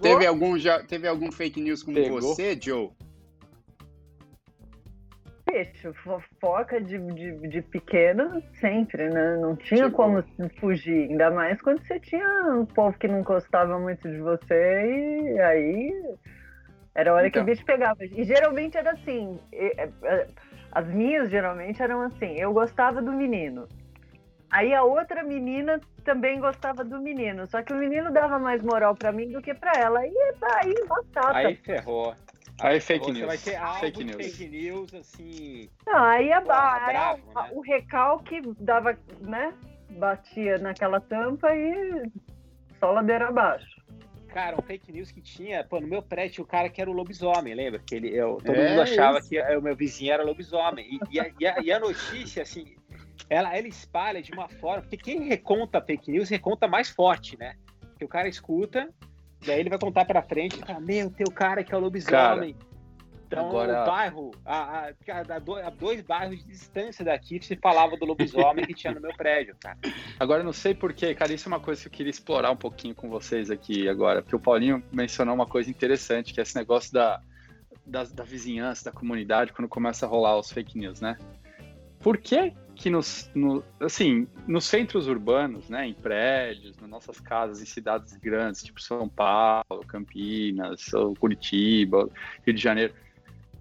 Speaker 1: teve, algum, já, teve algum fake news com Pegou. você, Joe?
Speaker 4: Bicho, fofoca de, de, de pequeno sempre, né? Não tinha tipo... como fugir, ainda mais quando você tinha um povo que não gostava muito de você e aí era a hora então. que o bicho pegava. E geralmente era assim. É, é, as minhas geralmente eram assim. Eu gostava do menino. Aí a outra menina também gostava do menino. Só que o menino dava mais moral para mim do que para ela. Aí tá aí batata.
Speaker 3: Aí ferrou.
Speaker 2: Aí fake news.
Speaker 3: vai ter fake news. fake news, assim.
Speaker 4: Não, aí a, Pô, bravo, né? o recalque dava, né? batia naquela tampa e só ladeira abaixo.
Speaker 3: Cara, um fake news que tinha, pô, no meu prédio o cara que era o lobisomem, lembra? Que ele, eu, todo é mundo achava isso. que o meu vizinho era lobisomem. E, e, a, e, a, e, a, notícia, assim, ela, ela espalha de uma forma, porque quem reconta fake news reconta mais forte, né? Porque o cara escuta, e aí ele vai contar pra frente e fala, meu, tem o cara que é o lobisomem. Cara, então, Agora... o bairro, a, a, a, dois bairros de distância daqui, se falava do lobisomem que tinha no meu prédio, cara.
Speaker 2: Agora, eu não sei porquê, cara, isso é uma coisa que eu queria explorar um pouquinho com vocês aqui agora, porque o Paulinho mencionou uma coisa interessante, que é esse negócio da, da, da vizinhança, da comunidade, quando começa a rolar os fake news, né? Por que que nos, no, assim, nos centros urbanos, né, em prédios, nas nossas casas, em cidades grandes, tipo São Paulo, Campinas, Curitiba, Rio de Janeiro,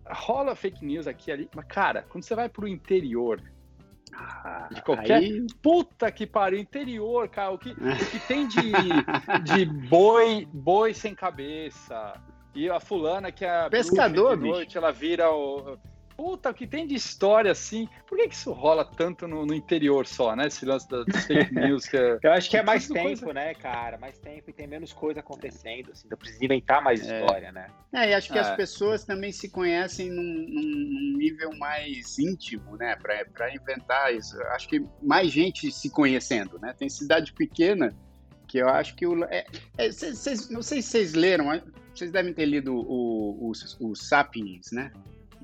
Speaker 2: rola fake news aqui ali, mas cara, quando você vai pro interior ah, de qualquer aí... puta que pariu, interior, cara, o que, *laughs* o que tem de, de boi, boi sem cabeça e a fulana que é
Speaker 1: pescador,
Speaker 2: de noite, bicho. ela vira o puta, o que tem de história assim? Por que, que isso rola tanto no, no interior só, né? Esse lance das fake *laughs* news. Que
Speaker 3: é... Eu acho que é mais tempo, coisa... né, cara? Mais tempo e tem menos coisa acontecendo, assim. Então precisa inventar mais é. história, né?
Speaker 1: É, e acho que é. as pessoas também se conhecem num, num nível mais íntimo, né? Pra, pra inventar isso. Acho que mais gente se conhecendo, né? Tem cidade pequena que eu acho que o. É, é, cês, não sei se vocês leram, vocês devem ter lido o, o, o, o Sapiens, né?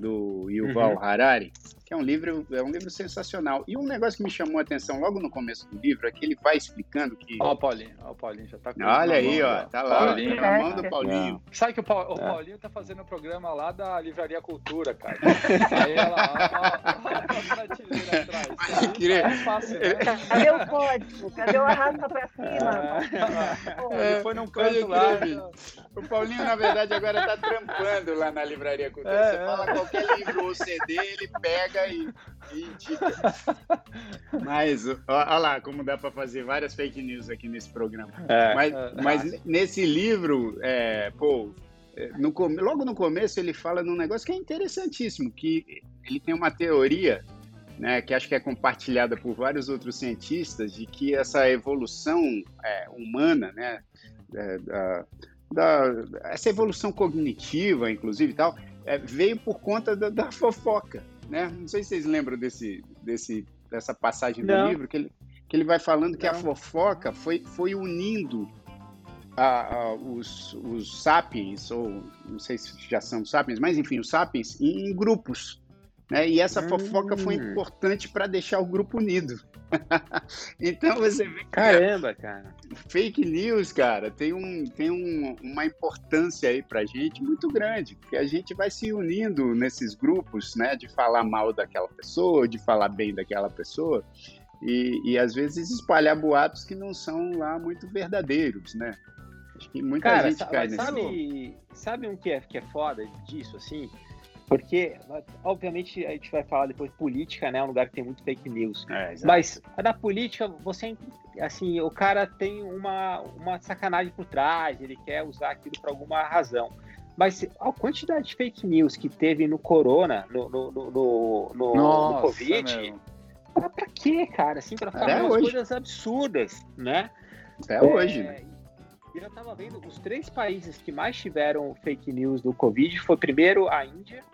Speaker 1: Do Yuval uhum. Harari, que é um livro é um livro sensacional. E um negócio que me chamou a atenção logo no começo do livro é que ele vai explicando que.
Speaker 2: Ó, o Paulinho, ó, o Paulinho já tá
Speaker 1: com Olha aí, ó, tá lá, Paulinho. tá na mão do Paulinho.
Speaker 2: É. Sabe que o, pa... o, é. Paulinho tá fazendo um programa lá da Livraria Cultura, cara. aí ela, ó, ó, ó,
Speaker 4: atrás. Queria... É fácil, né? Cadê o código? Cadê o arrasta pra cima?
Speaker 2: É, ele foi num canto lá.
Speaker 1: O Paulinho, na verdade, agora tá trampando lá na Livraria Cultura. É, Você é. fala qualquer livro ou CD, ele pega e, e indica. Mas, olha lá como dá para fazer várias fake news aqui nesse programa. É, mas, é, mas nesse livro, é, pô, é, no, logo no começo ele fala num negócio que é interessantíssimo, que ele tem uma teoria né, que acho que é compartilhada por vários outros cientistas, de que essa evolução é, humana, né, é, da, da, essa evolução cognitiva, inclusive e tal, é, veio por conta da, da, fofoca, né? Não sei se vocês lembram desse, desse, dessa passagem Não. do livro, que ele, que ele vai falando que Não. a fofoca foi, foi unindo a, a, os, os sapiens, ou não sei se já são sapiens, mas enfim, os sapiens em, em grupos. Né? E essa fofoca foi hum. importante para deixar o grupo unido. *laughs* então você vê que
Speaker 3: Caramba, cara.
Speaker 1: Fake news, cara, tem, um, tem um, uma importância aí pra gente muito grande, porque a gente vai se unindo nesses grupos, né, de falar mal daquela pessoa, de falar bem daquela pessoa, e, e às vezes espalhar boatos que não são lá muito verdadeiros, né?
Speaker 3: Acho que muita cara, gente cai nesse sabe, sabe um que é, que é foda disso, assim? Porque, obviamente, a gente vai falar depois de política, né? É um lugar que tem muito fake news. É, Mas da política, você, assim, o cara tem uma, uma sacanagem por trás, ele quer usar aquilo por alguma razão. Mas a quantidade de fake news que teve no Corona, no, no, no, no, Nossa, no Covid, pra, pra quê, cara? Assim, pra falar umas coisas absurdas, né?
Speaker 1: Até é, hoje, né?
Speaker 3: Eu estava vendo os três países que mais tiveram fake news do Covid foi primeiro a Índia,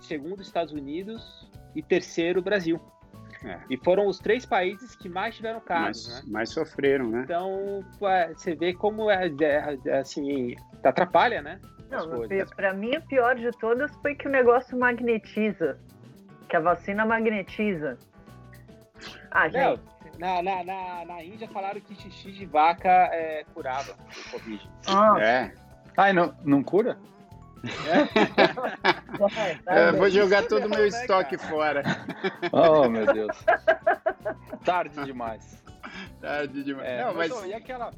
Speaker 3: segundo Estados Unidos e terceiro Brasil. É. E foram os três países que mais tiveram casos,
Speaker 1: mais,
Speaker 3: né?
Speaker 1: Mais sofreram, né?
Speaker 3: Então, você vê como é, é, é assim, atrapalha, né?
Speaker 4: Não, para mim a pior de todas foi que o negócio magnetiza, que a vacina magnetiza.
Speaker 3: Ah, gente. na, na, na, na Índia falaram que xixi de vaca é, curava o Covid.
Speaker 2: Ah. É. Ah, não, não cura?
Speaker 1: É? *laughs* é, vou jogar todo o meu estoque fora.
Speaker 2: Oh, meu Deus. Tarde demais.
Speaker 1: Tarde demais.
Speaker 2: É, Não, mas... mas... e, aquela,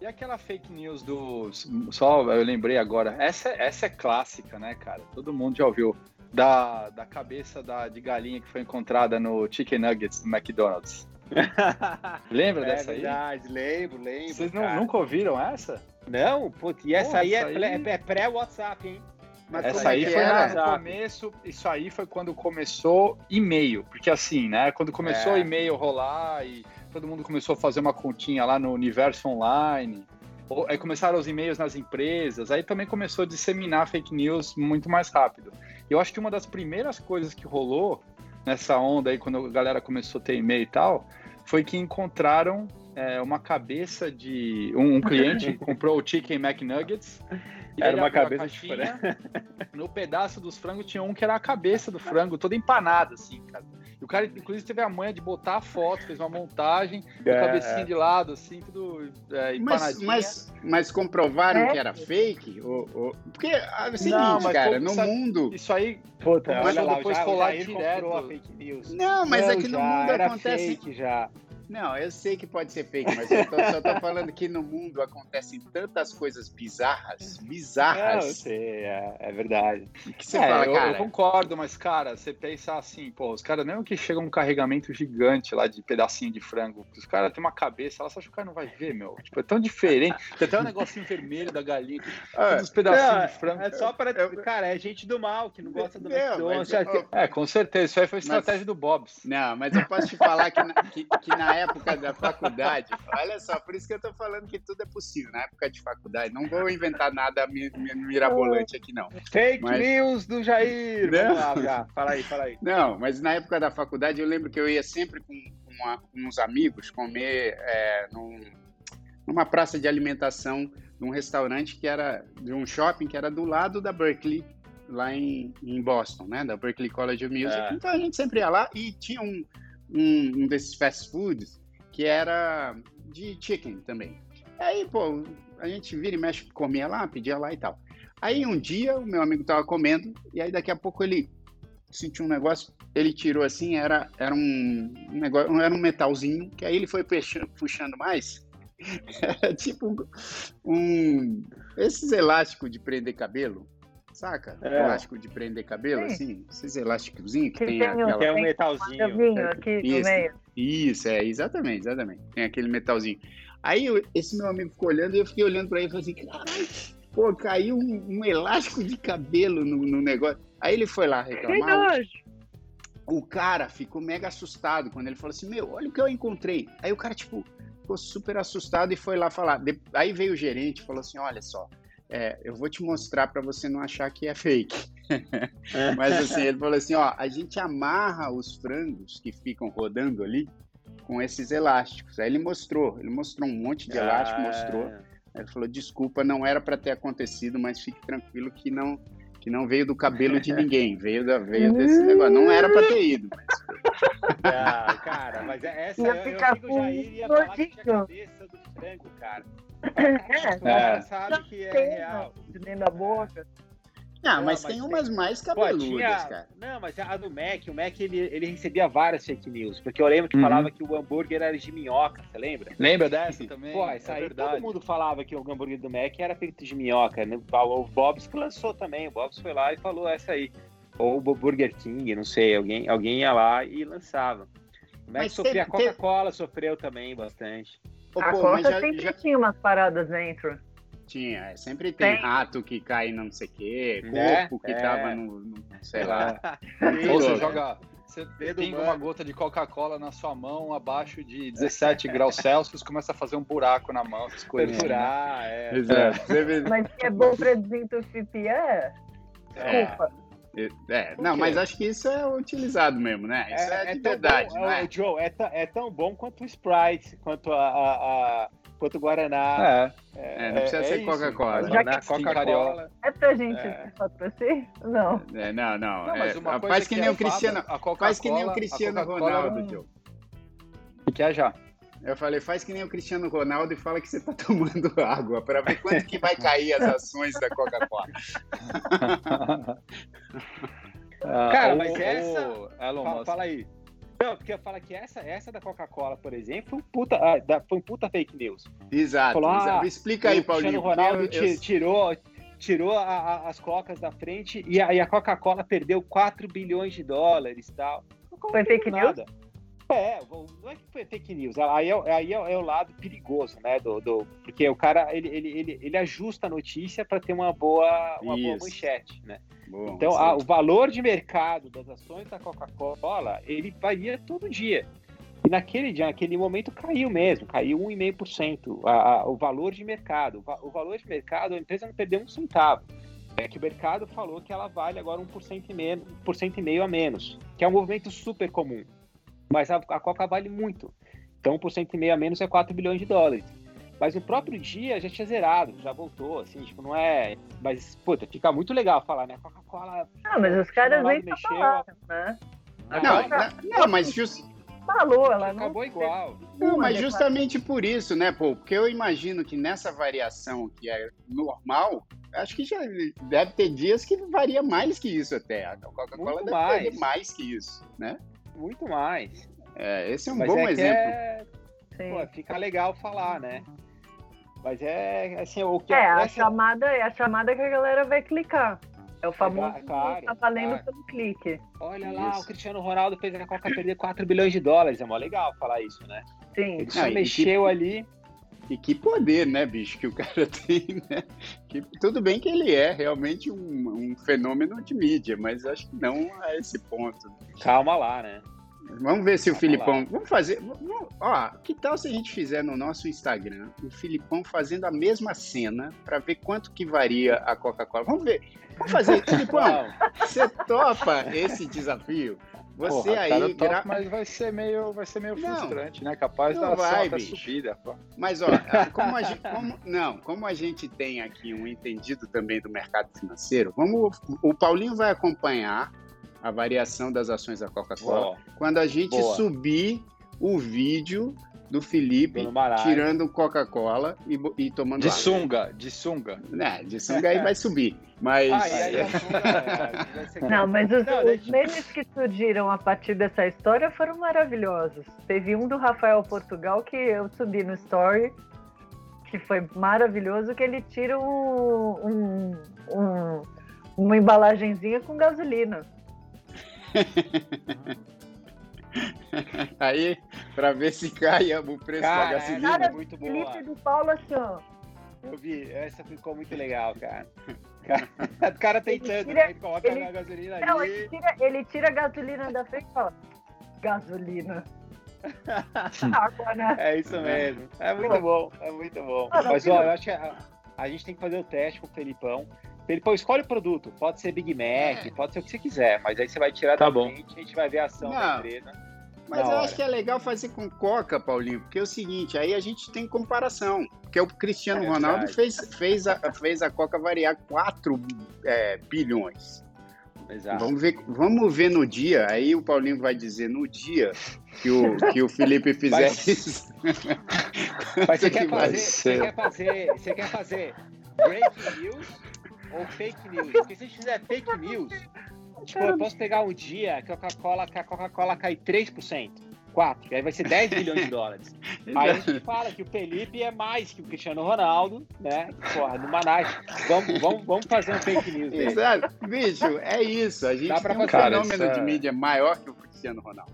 Speaker 2: e aquela fake news do. Só eu lembrei agora. Essa, essa é clássica, né, cara? Todo mundo já ouviu. Da, da cabeça da, de galinha que foi encontrada no Chicken Nuggets do McDonald's. *laughs* Lembra é dessa
Speaker 3: verdade, aí? lembro, lembro.
Speaker 2: Vocês não, nunca ouviram essa?
Speaker 3: Não, putz, e essa Pô, aí, é, aí... é pré-WhatsApp, hein?
Speaker 2: Mas Essa aí foi no começo, isso aí foi quando começou e-mail, porque assim, né, quando começou é. e-mail rolar e todo mundo começou a fazer uma continha lá no universo online, aí começaram os e-mails nas empresas, aí também começou a disseminar fake news muito mais rápido. Eu acho que uma das primeiras coisas que rolou nessa onda aí, quando a galera começou a ter e-mail e tal, foi que encontraram é, uma cabeça de. Um, um cliente *laughs* comprou o Chicken McNuggets
Speaker 3: e era uma cabeça de frango.
Speaker 2: No pedaço dos frangos tinha um que era a cabeça do frango, toda empanada, assim, cara. E o cara, inclusive, teve a manha de botar a foto, fez uma montagem, é. a cabecinha de lado, assim, tudo é,
Speaker 1: empanadinho. Mas, mas, mas, comprovaram é. que era fake? Ou, ou... Porque ah, é o seguinte, Não, cara, no mundo.
Speaker 2: Isso aí.
Speaker 3: Puta, olha lá, depois já, rolar já direto. A fake news.
Speaker 1: Não, mas Não, é que no mundo acontece.
Speaker 3: Fake já.
Speaker 1: Não, eu sei que pode ser fake, mas eu tô, só tô falando que no mundo acontecem tantas coisas bizarras, bizarras.
Speaker 3: Não, eu sei, é, é verdade.
Speaker 2: Que você é, fala, eu, cara? Eu concordo, mas, cara, você pensa assim, pô, os caras, mesmo que chega um carregamento gigante lá de pedacinho de frango, os caras têm uma cabeça, ela só acha que o cara não vai ver, meu. Tipo, é tão diferente. Tem até um negocinho vermelho da galinha, é, todos os pedacinhos é, de frango.
Speaker 3: É só pra. Cara, é gente do mal que não gosta do
Speaker 2: McDonald's. É, com certeza, isso aí foi estratégia mas, do Bob's.
Speaker 1: Não, mas eu posso te falar que na, que, que na época da faculdade, olha só, por isso que eu tô falando que tudo é possível na época de faculdade. Não vou inventar nada mirabolante aqui, não.
Speaker 3: Fake mas... news do Jair! Não. Vamos lá. Fala aí, fala aí.
Speaker 1: Não, mas na época da faculdade eu lembro que eu ia sempre com, uma, com uns amigos comer é, num, numa praça de alimentação num restaurante que era de um shopping que era do lado da Berkeley lá em, em Boston, né, da Berkeley College of Music. É. Então a gente sempre ia lá e tinha um, um, um desses fast foods que era de chicken também. Aí, pô, a gente vira e mexe, comia lá, pedia lá e tal. Aí um dia o meu amigo tava comendo, e aí daqui a pouco ele sentiu um negócio, ele tirou assim, era, era um, negócio, era um metalzinho, que aí ele foi puxando, puxando mais. *laughs* Era tipo um, um esses elásticos de prender cabelo, saca? É. Elástico de prender cabelo, Sim. assim, esses elásticozinhos que, que tem, tem aquela...
Speaker 3: Que é um metalzinho.
Speaker 4: aqui isso, no meio.
Speaker 1: Isso, é, exatamente, exatamente. Tem aquele metalzinho. Aí esse meu amigo ficou olhando e eu fiquei olhando pra ele e falei assim, caralho, pô, caiu um, um elástico de cabelo no, no, negócio. Aí ele foi lá reclamar. O cara ficou mega assustado quando ele falou assim, meu, olha o que eu encontrei. Aí o cara, tipo, ficou super assustado e foi lá falar. Aí veio o gerente e falou assim, olha só, é, eu vou te mostrar para você não achar que é fake. É. *laughs* Mas assim, ele falou assim, ó, a gente amarra os frangos que ficam rodando ali com esses elásticos. Aí ele mostrou, ele mostrou um monte de elástico, ah. mostrou. Aí ele falou, desculpa, não era para ter acontecido, mas fique tranquilo que não que não veio do cabelo de ninguém, *laughs* veio, da, veio desse negócio. Não era para ter ido.
Speaker 3: Mas... Ah, cara, mas é essa eu, eu, eu já iria falar que tinha cabeça do frango, cara. É, é. sabe que é real.
Speaker 4: Dentro da boca.
Speaker 1: Ah, não, mas, mas, tem umas mais cabeludas, Pô, tinha... cara.
Speaker 3: Não, mas a do Mac, o Mac ele, ele recebia várias fake news, porque eu lembro que uhum. falava que o hambúrguer era de minhoca, você lembra?
Speaker 2: Lembra dessa também?
Speaker 3: Pô, isso é aí verdade. todo mundo falava que o hambúrguer do Mac era feito de minhoca, né? O Bob's que lançou também, o Bob's foi lá e falou essa aí. Ou o Burger King, não sei, alguém, alguém ia lá e lançava. O Mac mas sofria, a Coca-Cola sofreu também bastante.
Speaker 4: Pô, a Coca já, sempre já... tinha umas paradas dentro.
Speaker 1: Tinha, é, sempre tem, tem, rato que cai não sei o quê, né? corpo que é. tava no, no, sei lá. *laughs*
Speaker 2: Ou você joga, você tem uma gota de Coca-Cola na sua mão abaixo de 17 *laughs* graus Celsius, começa a fazer um buraco na mão,
Speaker 3: né?
Speaker 1: é. é.
Speaker 4: Mas é bom pra desentupir? É. Desculpa.
Speaker 1: É, não, mas acho que isso é utilizado mesmo, né? Isso é, é, é de verdade,
Speaker 3: bom,
Speaker 1: não é?
Speaker 3: Joe, é, é, tão bom quanto o Sprite, quanto a, a, a quanto o Guaraná.
Speaker 1: É, é, não precisa ser Coca-Cola.
Speaker 4: Guaraná, Coca-Cola. É pra gente é. patrocinar? Não.
Speaker 1: É, não, não. não mas uma faz que, que nem o Cristiano, faz que nem o Cristiano Ronaldo, Joe.
Speaker 2: Que é já?
Speaker 1: Eu falei, faz que nem o Cristiano Ronaldo e fala que você tá *laughs* tomando água, para ver quanto que vai cair as ações da Coca-Cola.
Speaker 3: Cara, mas essa. Fala, fala aí. Não, porque fala que essa, essa da Coca-Cola, por exemplo, foi um puta, ah, foi um puta fake news.
Speaker 1: Exato. Falou, ah, Explica aí, Paulinho.
Speaker 3: O Cristiano Ronaldo eu, eu... tirou, tirou a, a, as cocas da frente e a, a Coca-Cola perdeu 4 bilhões de dólares e tal.
Speaker 4: Foi fake nada. news?
Speaker 3: É, não é que foi fake news, aí é, aí é, é o lado perigoso, né? Do, do, porque o cara ele, ele, ele, ele ajusta a notícia para ter uma boa, uma boa manchete, né? Bom, então, a, o valor de mercado das ações da Coca-Cola ele varia todo dia. E naquele dia, naquele momento, caiu mesmo, caiu 1,5%. A, a, o valor de mercado. O, o valor de mercado, a empresa não perdeu um centavo. É que o mercado falou que ela vale agora 1% e meio, 1% e meio a menos, que é um movimento super comum. Mas a, a Coca vale muito. Então, 1% e meio a menos é 4 bilhões de dólares. Mas no próprio dia já tinha zerado, já voltou, assim, tipo, não é. Mas, puta, fica muito legal falar, né? Coca-Cola.
Speaker 4: Ah, mas os caras nem mexeu. Falaram, né?
Speaker 1: Não, não, não, mas just,
Speaker 4: falou, ela
Speaker 3: não. Acabou igual.
Speaker 1: Não, mas justamente por isso, né, pô? Porque eu imagino que nessa variação que é normal, acho que já deve ter dias que varia mais que isso até. A Coca-Cola deve mais. mais que isso, né?
Speaker 3: Muito mais.
Speaker 1: É, esse é um mas bom é exemplo. É...
Speaker 3: Pô, fica legal falar, né? Mas é assim, o que
Speaker 4: é, a chamada é a chamada que a galera vai clicar. É o famoso é,
Speaker 3: claro,
Speaker 4: tá valendo claro. pelo clique.
Speaker 3: Olha lá, isso. o Cristiano Ronaldo fez a Coca perder 4 bilhões de dólares. É mó legal falar isso, né?
Speaker 4: Sim.
Speaker 3: Ele só mexeu que, ali.
Speaker 1: E que poder, né, bicho, que o cara *laughs* tem, né? Que, tudo bem que ele é realmente um, um fenômeno de mídia, mas acho que não a esse ponto.
Speaker 3: Calma lá, né?
Speaker 1: Vamos ver se o Filipão. Vamos fazer. Vamos, ó, que tal se a gente fizer no nosso Instagram o Filipão fazendo a mesma cena para ver quanto que varia a Coca-Cola? Vamos ver. Vamos fazer. Filipão, você topa esse desafio? Você
Speaker 2: Porra,
Speaker 1: aí.
Speaker 2: Cara, topo, gra... Mas vai ser meio, vai ser meio não, frustrante, né? Capaz da vai, subida. Pô.
Speaker 1: Mas, ó, *laughs* como a gente, como, não, como a gente tem aqui um entendido também do mercado financeiro, vamos, o Paulinho vai acompanhar a variação das ações da Coca-Cola. Quando a gente Boa. subir o vídeo do Felipe tirando Coca-Cola e, e, tomando
Speaker 2: de água. sunga, de sunga.
Speaker 1: Né, de sunga aí vai subir. Mas. Ah, aí,
Speaker 4: aí, é, não, mas os, não, os memes que surgiram a partir dessa história foram maravilhosos. Teve um do Rafael Portugal que eu subi no story, que foi maravilhoso, que ele tira um, um, um uma embalagenzinha com gasolina. *laughs*
Speaker 1: Aí, para ver se cai o preço cara, da gasolina. Cara,
Speaker 3: muito boa. Felipe
Speaker 4: do Paulo assim, ó.
Speaker 3: Eu vi, essa ficou muito legal, cara. *laughs* O cara tentando, tira, né? coloca ele, a gasolina não, ali.
Speaker 4: Ele tira, ele tira a gasolina da frente e fala: gasolina. *laughs*
Speaker 3: Água, né? É isso mesmo. É muito bom, é muito bom. Ah, Mas, ó, eu acho que a, a, gente tem que fazer o teste com o Felipão. Felipão, escolhe o produto. Pode ser Big Mac, é. pode ser o que você quiser, mas aí você vai tirar tá da bom. frente e a gente vai ver a ação Não. da empresa.
Speaker 1: Mas eu acho que é legal fazer com Coca, Paulinho, porque é o seguinte, aí a gente tem comparação. Porque o Cristiano é Ronaldo fez, fez, a, fez a Coca variar 4 é, bilhões. Exato. Vamos ver, vamos ver no dia, aí o Paulinho vai dizer no dia que o, que o Felipe *laughs* fizer Mas, isso. *laughs*
Speaker 3: Mas você, quer fazer, você, quer fazer, você quer fazer breaking news ou fake news? Porque se a gente fizer fake news, tipo, eu posso pegar um dia que a Coca-Cola Coca cai 3%. 4, aí vai ser 10 bilhões de dólares. *laughs* Aí a gente fala que o Felipe é mais que o Cristiano Ronaldo, né? Porra, no Manaus. Vamos, vamos, vamos fazer um fake news
Speaker 1: dele. Exato. Bicho, é isso. A gente Dá pra tem um fenômeno de mídia maior que o Cristiano Ronaldo.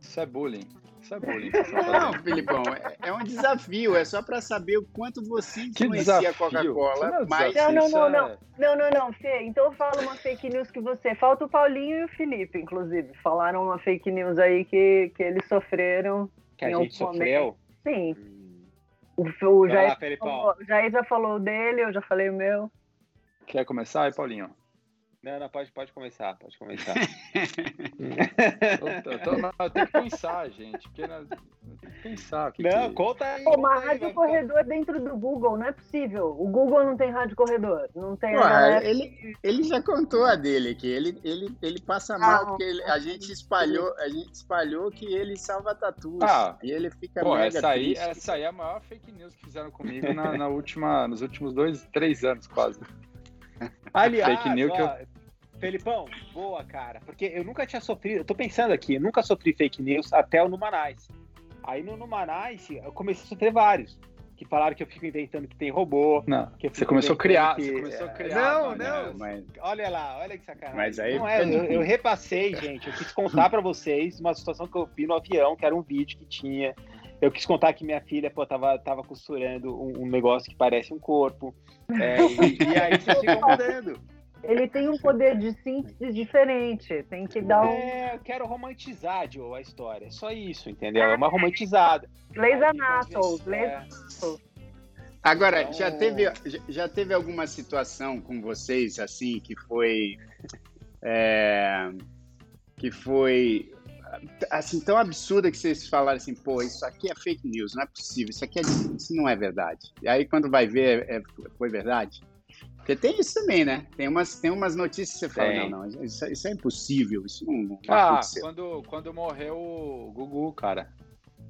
Speaker 2: Isso é bullying. Isso é bullying. *laughs*
Speaker 1: Não, Filipão, é, é, um desafio. É só para saber o quanto você influencia a Coca-Cola.
Speaker 4: Não, mas... não, não, não, não. Não, não, não, Fê. Então fala uma fake news que você. Falta o Paulinho e o Felipe, inclusive. Falaram uma fake news aí que, que eles sofreram.
Speaker 3: Que a gente sofreu?
Speaker 4: Sim. Hum. O, o, Jair, lá, falou, o Jair já falou dele, eu já falei o meu.
Speaker 2: Quer começar aí, Paulinho?
Speaker 3: Não, não, pode, pode começar, pode começar. *laughs*
Speaker 2: eu, tenho que pensar, gente. Porque, né, tem que pensar. Que
Speaker 3: não,
Speaker 2: que...
Speaker 3: conta aí.
Speaker 4: Pô, uma rádio corredor dentro do Google, não é possível. O Google não tem rádio corredor. Não tem Ué,
Speaker 1: ele, ele já contou a dele aqui. Ele, ele, ele passa ah, mal, porque ele, a gente espalhou, a gente espalhou que ele salva tatus. Ah, e ele fica
Speaker 2: pô, mega essa aí, essa aí é a maior fake news que fizeram comigo na, na última, nos últimos dois, três anos, quase.
Speaker 3: Aliás, fake news ó, que eu... Felipão, boa, cara. Porque eu nunca tinha sofrido, eu tô pensando aqui, eu nunca sofri fake news até o Numanice. Aí no Numanice eu comecei a sofrer vários. que falaram que eu fico inventando que tem robô.
Speaker 2: Não,
Speaker 3: que
Speaker 2: você começou a criar,
Speaker 3: que...
Speaker 2: você começou a criar.
Speaker 3: Não,
Speaker 2: mano,
Speaker 3: não,
Speaker 1: mas-
Speaker 3: olha lá, olha que sacanagem.
Speaker 1: Mas aí
Speaker 3: não é, eu, eu repassei, gente, eu quis contar pra vocês uma situação que eu vi no avião, que era um vídeo que tinha. Eu quis contar que minha filha, pô, tava, tava costurando um, um negócio que parece um corpo. É, e, e aí vocês ficam mandando.
Speaker 4: Ele tem um poder de síntese diferente. Tem que dar um
Speaker 3: É, eu quero romantizar, Joe, a história. É só isso, entendeu? É uma romantizada. Aí,
Speaker 4: Anatols,
Speaker 3: é,
Speaker 1: Agora,
Speaker 3: Então-
Speaker 1: já, teve, já- já teve alguma situação com vocês, assim, que foi. é, que foi. Assim, tão absurda que vocês falaram assim, pô, isso aqui é fake news, não é possível, isso aqui é, isso não é verdade. E aí, quando vai ver, é- foi verdade. Porque tem isso também, né? Tem umas, tem umas notícias que você fala,
Speaker 3: Tem.
Speaker 1: não, não, isso, isso é impossível, isso não, não
Speaker 2: Ah,
Speaker 1: aconteceu.
Speaker 2: quando, quando morreu o Gugu, cara.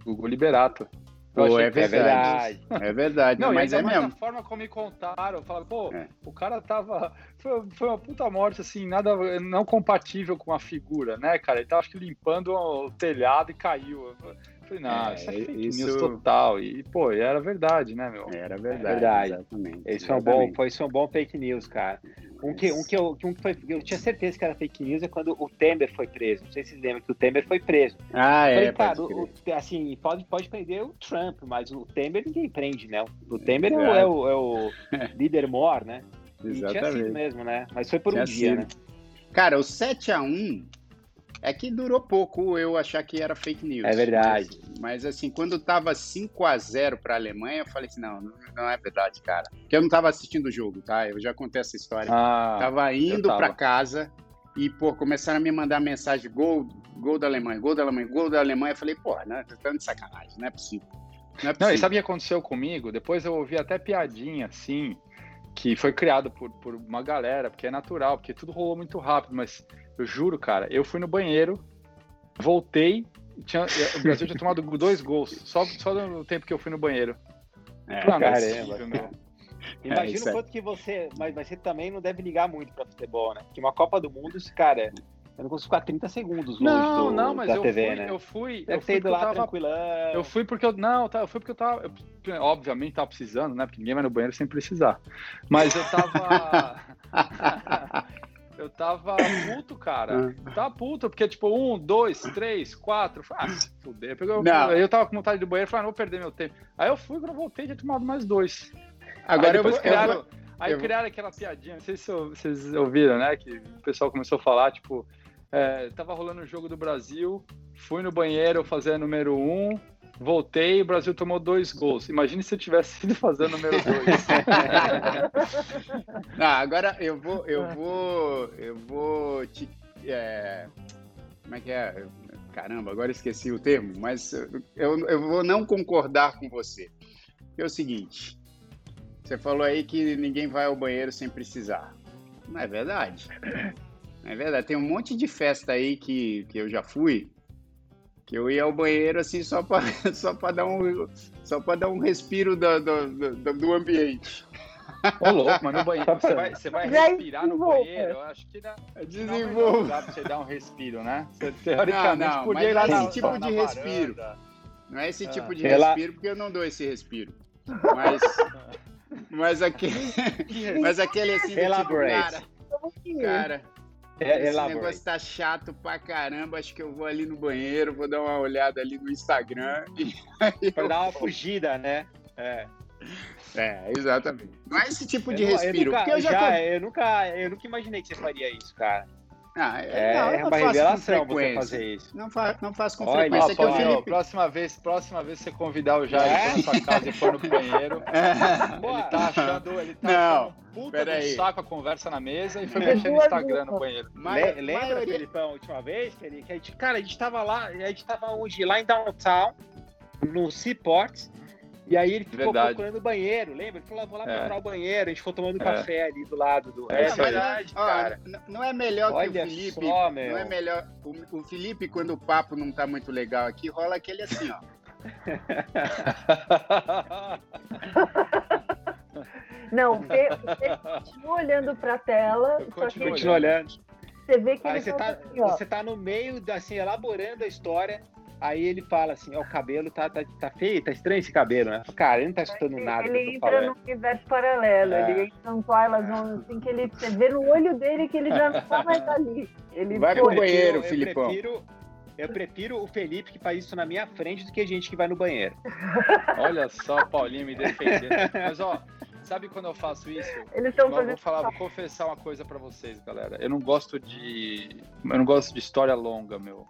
Speaker 2: Gugu Liberato.
Speaker 1: Pô, é verdade. É verdade, *laughs*
Speaker 2: Não,
Speaker 1: mas é mesmo.
Speaker 2: a forma como me contaram, eu falava, pô,
Speaker 1: É.
Speaker 2: o cara tava. Foi, foi uma puta morte, assim, nada não compatível com a figura, né, cara? Ele tava acho que limpando o telhado e caiu. Falei, não,
Speaker 1: É,
Speaker 2: isso é fake
Speaker 1: isso-
Speaker 2: news total. E, pô, era verdade, né, meu?
Speaker 1: Era verdade,
Speaker 3: verdade.
Speaker 1: exatamente.
Speaker 3: Esse foi um bom,
Speaker 1: exatamente.
Speaker 3: foi, esse foi um bom fake news, cara. Um que, um que, eu, um que foi, eu tinha certeza que era fake news é quando o Temer foi preso. Não sei se vocês lembram que o Temer foi preso.
Speaker 1: Ah,
Speaker 3: Eu
Speaker 1: é,
Speaker 3: falei, cara, o- assim, pode, pode prender o Trump, mas o Temer ninguém prende, né? O Temer é o,
Speaker 1: Exato.
Speaker 3: é o, é o *laughs* líder mor, né? E tinha sido
Speaker 1: Exatamente.
Speaker 3: mesmo, né? Mas foi por um
Speaker 1: Tinha
Speaker 3: dia,
Speaker 1: sido.
Speaker 3: né?
Speaker 1: Cara, o 7x1 é que durou pouco eu achar que era fake news.
Speaker 3: É verdade.
Speaker 1: Mas, mas, assim, quando tava 5x0 pra Alemanha, eu falei assim, não, não, não é verdade, cara. Porque eu não tava assistindo o jogo, tá? Eu já contei essa história.
Speaker 2: Ah,
Speaker 1: tava indo pra casa e, pô, começaram a me mandar mensagem, gol, gol da Alemanha, gol da Alemanha, gol da Alemanha. Eu falei, pô, não, tá de sacanagem, não é possível. Não é
Speaker 2: Não,
Speaker 1: possível.
Speaker 2: e sabe o que aconteceu comigo? Depois eu ouvi até piadinha, assim, que foi criado por, por uma galera, porque é natural, porque tudo rolou muito rápido, mas eu juro, cara, eu fui no banheiro, voltei, tinha, o Brasil tinha tomado *laughs* dois gols, só, só no tempo que eu fui no banheiro.
Speaker 1: É,
Speaker 2: Não, não é
Speaker 3: caramba.
Speaker 2: meu. *laughs*
Speaker 3: Imagina
Speaker 1: isso
Speaker 3: o
Speaker 1: é.
Speaker 3: quanto que você. Mas, mas você também não deve ligar muito pra futebol, né? Porque uma Copa do Mundo, esse cara. Eu não consigo ficar 30 segundos longe
Speaker 2: Não,
Speaker 3: do,
Speaker 2: não, mas
Speaker 3: da
Speaker 2: eu
Speaker 3: TV,
Speaker 2: fui,
Speaker 3: né?
Speaker 2: eu fui, eu
Speaker 3: Deve
Speaker 2: fui
Speaker 3: ido
Speaker 2: porque eu
Speaker 3: lá
Speaker 2: tava
Speaker 3: tranquilão.
Speaker 2: Eu fui porque eu. Não, tá, eu fui porque eu tava. eu- obviamente tava precisando, né? Porque ninguém vai no banheiro sem precisar. Mas eu tava. *laughs* eu tava puto, cara. Eu tava puto, porque, tipo, um, dois, três, quatro. Ah, se fuder. Eu,
Speaker 1: Não.
Speaker 2: Eu tava com vontade de banheiro e falei, ah, não vou perder meu tempo. Aí eu fui, quando eu voltei, tinha tomado mais dois.
Speaker 1: Agora eu vou, eu
Speaker 2: criaram.
Speaker 1: vou-
Speaker 2: Aí
Speaker 1: eu
Speaker 2: criaram aquela piadinha, não sei se eu- vocês ouviram, né? Que o pessoal começou a falar, tipo, é, tava rolando o jogo do Brasil, fui no banheiro fazer número um, voltei e o Brasil tomou dois gols. Imagine se eu tivesse ido fazer número dois.
Speaker 1: Não, *laughs* agora eu vou, eu vou, eu vou te. é, como é que é? Caramba, agora esqueci o termo, mas eu, eu vou não concordar com você. É o seguinte: você falou aí que ninguém vai ao banheiro sem precisar. Não é verdade. É verdade. Tem um monte de festa aí que, que eu já fui, que eu ia ao banheiro assim só para *laughs* só para dar um só para dar um respiro do, do, do, do ambiente.
Speaker 2: Ô, louco, mas no banheiro. Você vai, você vai respirar no banheiro? Eu acho que dá.
Speaker 1: Desenvolva.
Speaker 2: Dá pra você dar um respiro, né? Você, teoricamente,
Speaker 1: Não, não,
Speaker 2: podia
Speaker 1: mas
Speaker 2: ir lá
Speaker 1: esse
Speaker 2: na,
Speaker 1: tipo
Speaker 2: na
Speaker 1: de
Speaker 2: varanda.
Speaker 1: respiro. Não é esse
Speaker 2: Ah.
Speaker 1: tipo de respiro, porque eu não dou esse respiro. Mas, *laughs* mas, aquele, *laughs* mas aquele assim, do tipo,
Speaker 3: Elaborate.
Speaker 1: cara, cara,
Speaker 3: É,
Speaker 1: esse negócio tá chato pra caramba, acho que eu vou ali no banheiro, vou dar uma olhada ali no Instagram. *laughs* E,
Speaker 3: Pra dar uma fugida, né? É.
Speaker 1: É, exatamente. Não é esse tipo de
Speaker 3: não-
Speaker 1: respiro,
Speaker 3: eu nunca,
Speaker 1: porque eu já...
Speaker 3: já,
Speaker 1: con-
Speaker 3: eu nunca, eu nunca imaginei que você faria isso, cara.
Speaker 1: Ah,
Speaker 3: É,
Speaker 1: não, eu
Speaker 3: é
Speaker 1: não
Speaker 3: uma
Speaker 1: faço com
Speaker 3: revelação você fazer isso.
Speaker 1: Não, fa não faço com
Speaker 3: Olha,
Speaker 1: frequência, é que o
Speaker 2: Ó, Paulinho,
Speaker 1: Felipe...
Speaker 2: próxima vez, próxima vez você convidar o Jair
Speaker 3: É?
Speaker 2: pra sua casa e for no banheiro, *laughs*
Speaker 3: Boa.
Speaker 2: ele tá achando, ele tá
Speaker 1: Não,
Speaker 2: achando um puta do
Speaker 1: aí.
Speaker 2: saco a conversa na mesa e foi mexer no Instagram no banheiro.
Speaker 3: Le- lembra,
Speaker 1: maioria-
Speaker 3: Felipão, a última vez, Felipe? Que a gente, cara, a gente tava lá, a gente tava hoje lá em Downtown, no Seaport, e aí ele ficou
Speaker 2: Verdade.
Speaker 3: procurando o banheiro, lembra? Ele falou, vou lá
Speaker 2: É.
Speaker 3: procurar o banheiro, a gente foi tomando
Speaker 2: É.
Speaker 3: café ali do lado do...
Speaker 2: É
Speaker 3: É, verdade,
Speaker 1: Ó,
Speaker 3: cara.
Speaker 1: Não é melhor
Speaker 3: Olha
Speaker 1: que o Felipe.
Speaker 3: só, meu.
Speaker 1: Não é melhor. O, o Felipe, quando o papo não tá muito legal aqui, rola aquele assim, ó. *laughs*
Speaker 4: Não, você, continua olhando tela, só que
Speaker 2: continuo
Speaker 3: Continua olhando.
Speaker 4: você vê que
Speaker 3: Aí
Speaker 4: ele
Speaker 3: você
Speaker 4: tá
Speaker 3: tá,
Speaker 4: assim, ó.
Speaker 3: você tá no meio, assim, elaborando a história, Aí ele fala assim, ó, o cabelo tá, tá, tá feio, tá estranho esse cabelo, né? Cara, ele não tá escutando nada.
Speaker 4: Ele entra no universo paralelo, é. ele entra no Twilight Zone, assim, que ele você vê no olho dele que ele já não tá mais *laughs* ali. Ele
Speaker 1: vai pro banheiro, Filipão.
Speaker 3: Eu prefiro, eu prefiro o Felipe que faz isso na minha frente do que a gente que vai no banheiro. *laughs*
Speaker 2: Olha só, Paulinho me defendendo. Mas, ó, sabe quando eu faço isso?
Speaker 4: Eles estão
Speaker 2: fazendo... Vou falar, vou confessar uma coisa para vocês, galera. Eu não gosto de, eu não gosto de história longa, meu.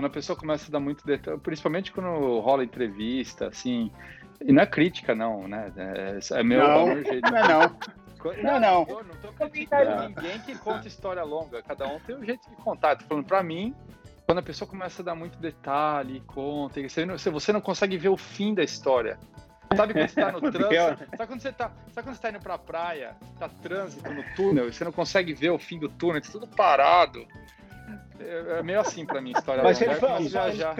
Speaker 2: Quando a pessoa começa a dar muito detalhe, principalmente quando rola entrevista, assim, e não é crítica, não, né? É, é meu,
Speaker 1: não,
Speaker 2: é meu jeito.
Speaker 1: Não, é não. Não, não.
Speaker 2: Eu não tô criticando ninguém que conta história longa. Cada um tem um jeito de contar. Tô falando pra mim, quando a pessoa começa a dar muito detalhe, conta, você não, você não consegue ver o fim da história. Sabe quando você tá no *laughs* trânsito? Sabe quando você tá, sabe quando você tá indo pra praia, tá trânsito no túnel, e você não consegue ver o fim do túnel, tá tudo parado. É, é meio assim pra mim, história
Speaker 3: Mas longa. Mas já, já.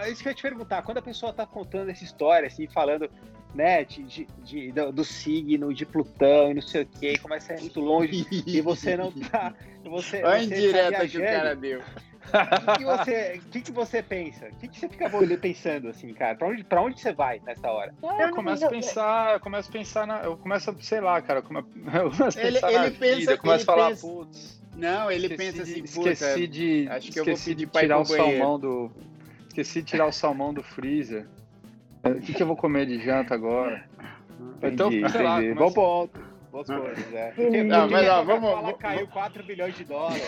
Speaker 3: É isso que eu ia te perguntar, quando a pessoa tá contando essa história, assim, falando, né, de, de, de do, do, signo, de Plutão e não sei o que, começa a ir muito longe e você não tá. *laughs* Você,
Speaker 1: Olha a indireta tá que o cara deu.
Speaker 3: O que, você, que, que você pensa? O que, que você fica pensando, assim, cara? Pra onde, pra onde você vai nessa hora?
Speaker 2: eu começo a pensar, eu começo a pensar na. Eu começo, sei lá, cara, eu *laughs* começo a
Speaker 1: ele, ele pensa,
Speaker 2: vida, eu começo a falar, pensa... putz.
Speaker 1: Não, ele pensa assim,
Speaker 2: esqueci de, acho que eu vou pedir tirar o salmão do, esqueci de tirar o salmão do freezer. O que, que eu vou comer de janta agora?
Speaker 3: Entendi, então, sei lá,
Speaker 2: entendi. Vamos pro alto. *laughs*
Speaker 3: é. Não, mas ó, vamos, vamos, caiu 4 bilhões de dólares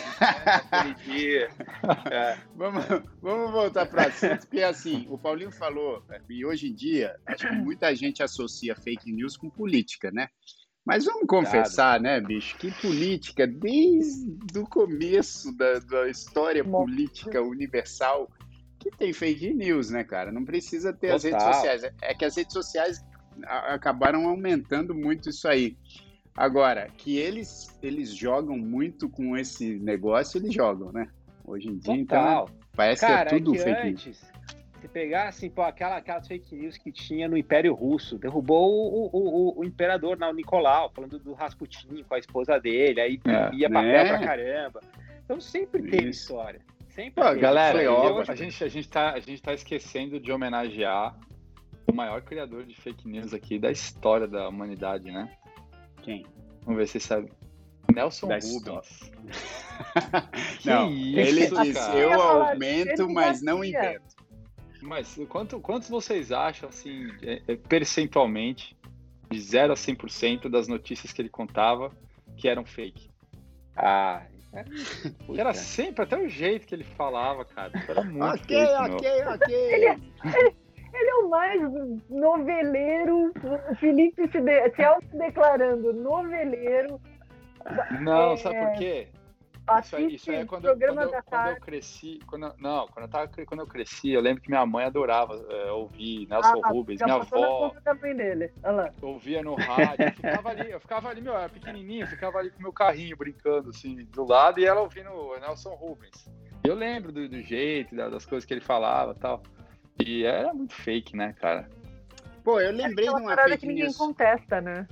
Speaker 3: né, *laughs* dia.
Speaker 1: É. Vamos, vamos voltar para assunto, porque assim, o Paulinho falou, e hoje em dia, acho que muita gente associa fake news com política, né? Mas vamos confessar, né, bicho, que política, desde o começo da, da história política universal, que tem fake news, né, cara? Não precisa ter Total. as redes sociais. É que as redes sociais acabaram aumentando muito isso aí. Agora, que eles, eles jogam muito com esse negócio, eles jogam, né? Hoje em dia, então, Total. então, parece
Speaker 3: Cara,
Speaker 1: que é tudo
Speaker 3: é que
Speaker 1: fake
Speaker 3: antes, news. Se pegar, assim, pô, aquela, aquelas fake news que tinha no Império Russo, derrubou o, o, o imperador, não, o Nicolau, falando do Rasputin com a esposa dele, aí é, ia papel né? pra caramba. Então sempre teve Isso. história. Sempre
Speaker 2: pô, Galera, eu, a, gente, a, gente tá, a gente tá esquecendo de homenagear o maior criador de fake news aqui da história da humanidade, né?
Speaker 1: Quem?
Speaker 2: Vamos ver se você sabe. Nelson da Rubens. *laughs*
Speaker 1: não, isso, ele disse, eu aumento, mas não invento.
Speaker 2: Mas quanto, quantos vocês acham, assim, é, é, percentualmente, de 0 a 100% das notícias que ele contava que eram fake?
Speaker 3: Ah,
Speaker 2: é. era sempre, até o jeito que ele falava, cara. Era muito
Speaker 1: Ok, fake, ok, meu. ok. *laughs*
Speaker 4: Ele, ele, ele, é o mais noveleiro, o Felipe se, de, se auto-declarando noveleiro.
Speaker 2: Não, é... sabe por quê? Isso aí, isso aí é quando, quando, eu, quando eu cresci. Quando eu, não, quando eu, tava, quando eu cresci, eu lembro que minha mãe adorava é, ouvir Nelson ah, Rubens, minha avó.
Speaker 4: Dele. Olha
Speaker 2: Ouvia no rádio. Eu ficava ali, eu ficava ali, meu, eu era pequenininho, eu ficava ali com meu carrinho brincando assim do lado e ela ouvindo Nelson Rubens. Eu lembro do, do jeito, das coisas que ele falava tal. E era muito fake, né, cara?
Speaker 1: Pô, eu lembrei é de uma fake
Speaker 4: que ninguém contesta, né?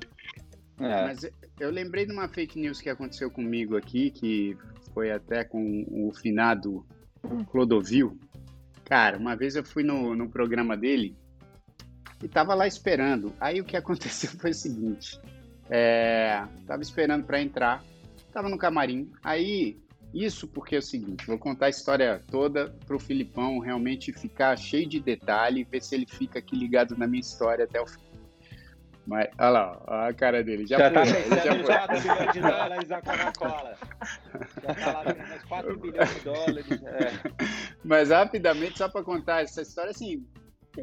Speaker 1: É. Mas eu lembrei de uma fake news que aconteceu comigo aqui, que foi até com o finado Clodovil. Cara, uma vez eu fui no, no programa dele e tava lá esperando. Aí o que *laughs* aconteceu foi o seguinte: é, tava esperando para entrar, tava no camarim. Aí, isso porque é o seguinte: vou contar a história toda pro Filipão realmente ficar cheio de detalhe, ver se ele fica aqui ligado na minha história até o fim. Mas, olha lá, olha a cara dele. Já,
Speaker 3: já
Speaker 1: foi,
Speaker 3: tá já foi. 4 bilhões de dólares a Coca-Cola. Já tá lá mais 4 bilhões de dólares. É.
Speaker 1: Mas, rapidamente, só para contar essa história, assim,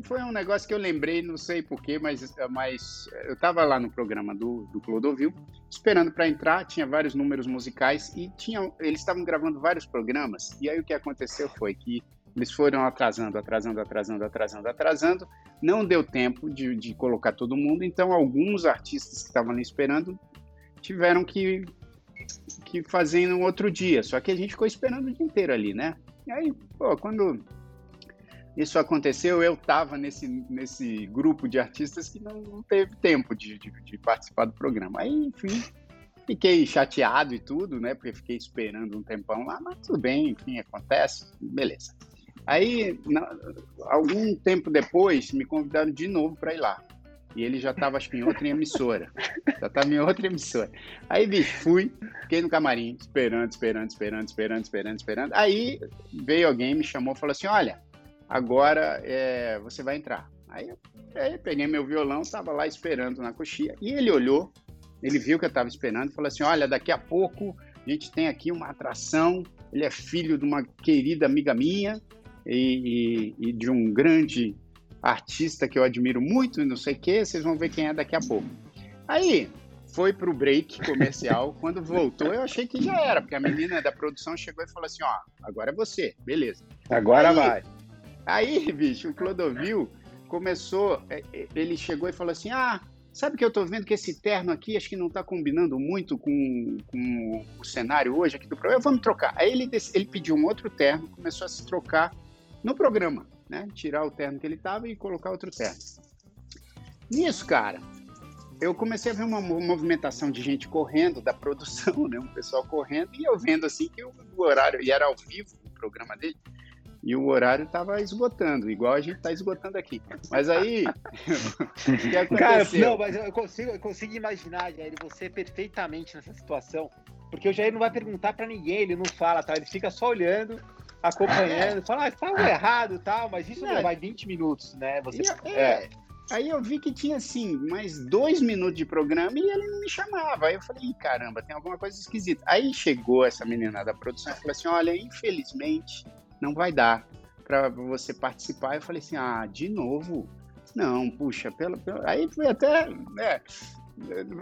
Speaker 1: foi um negócio que eu lembrei, não sei porquê, mas, mas eu estava lá no programa do, do Clodovil, esperando para entrar, tinha vários números musicais e tinha, eles estavam gravando vários programas. E aí o que aconteceu foi que eles foram atrasando, atrasando, atrasando, atrasando, atrasando. Não deu tempo de, de colocar todo mundo, então alguns artistas que estavam ali esperando tiveram que, que fazer no outro dia. Só que a gente ficou esperando o dia inteiro ali, né? E aí, pô, quando isso aconteceu, eu estava nesse, nesse grupo de artistas que não, não teve tempo de, de, de, participar do programa. Aí, enfim, fiquei chateado e tudo, né? Porque fiquei esperando um tempão lá, mas tudo bem, enfim, acontece, beleza. Aí, na, algum tempo depois, me convidaram de novo para ir lá. E ele já estava, acho que em outra emissora. Já estava em outra emissora. Aí, bicho, fui, fiquei no camarim, esperando, esperando, esperando, esperando, esperando, esperando. Aí veio alguém, me chamou falou assim: Olha, agora é, você vai entrar. Aí eu peguei meu violão, estava lá esperando na coxinha. E ele olhou, ele viu que eu estava esperando falou assim: Olha, daqui a pouco a gente tem aqui uma atração. Ele é filho de uma querida amiga minha e, e, e de um grande artista que eu admiro muito, não sei o que, vocês vão ver quem é daqui a pouco. Aí, foi pro break comercial, *laughs* quando voltou eu achei que já era, porque a menina da produção chegou e falou assim, ó, agora é você, beleza.
Speaker 3: Agora
Speaker 1: aí,
Speaker 3: vai.
Speaker 1: Aí, bicho, o Clodovil começou, é, é, ele chegou e falou assim, ah, sabe que eu tô vendo que esse terno aqui acho que não tá combinando muito com, com o cenário hoje aqui do programa, vamos trocar. Aí ele, ele pediu um outro terno, começou a se trocar no programa né? Tirar o terno que ele tava e colocar outro terno. Nisso, cara, eu comecei a ver uma movimentação de gente correndo da produção, né? Um pessoal correndo e eu vendo assim que o horário, e era ao vivo o programa dele, e o horário estava esgotando, igual a gente está esgotando aqui. Mas aí? *laughs*
Speaker 3: Cara, não, mas eu consigo, eu consigo imaginar, Jair, você perfeitamente nessa situação, porque o Jair não vai perguntar para ninguém, ele não fala, tá? Ele fica só olhando acompanhando, falando, ah, tá errado e tal, mas isso não vai 20 minutos, né? Você,
Speaker 1: é, é. Aí eu vi que tinha, assim, mais dois minutos de programa e ele não me chamava. Aí eu falei, caramba, tem alguma coisa esquisita. Aí chegou essa menina da produção e falou assim: olha, infelizmente não vai dar para você participar. Eu falei assim: ah, de novo? Não, puxa, pelo, pelo... aí foi até. Né,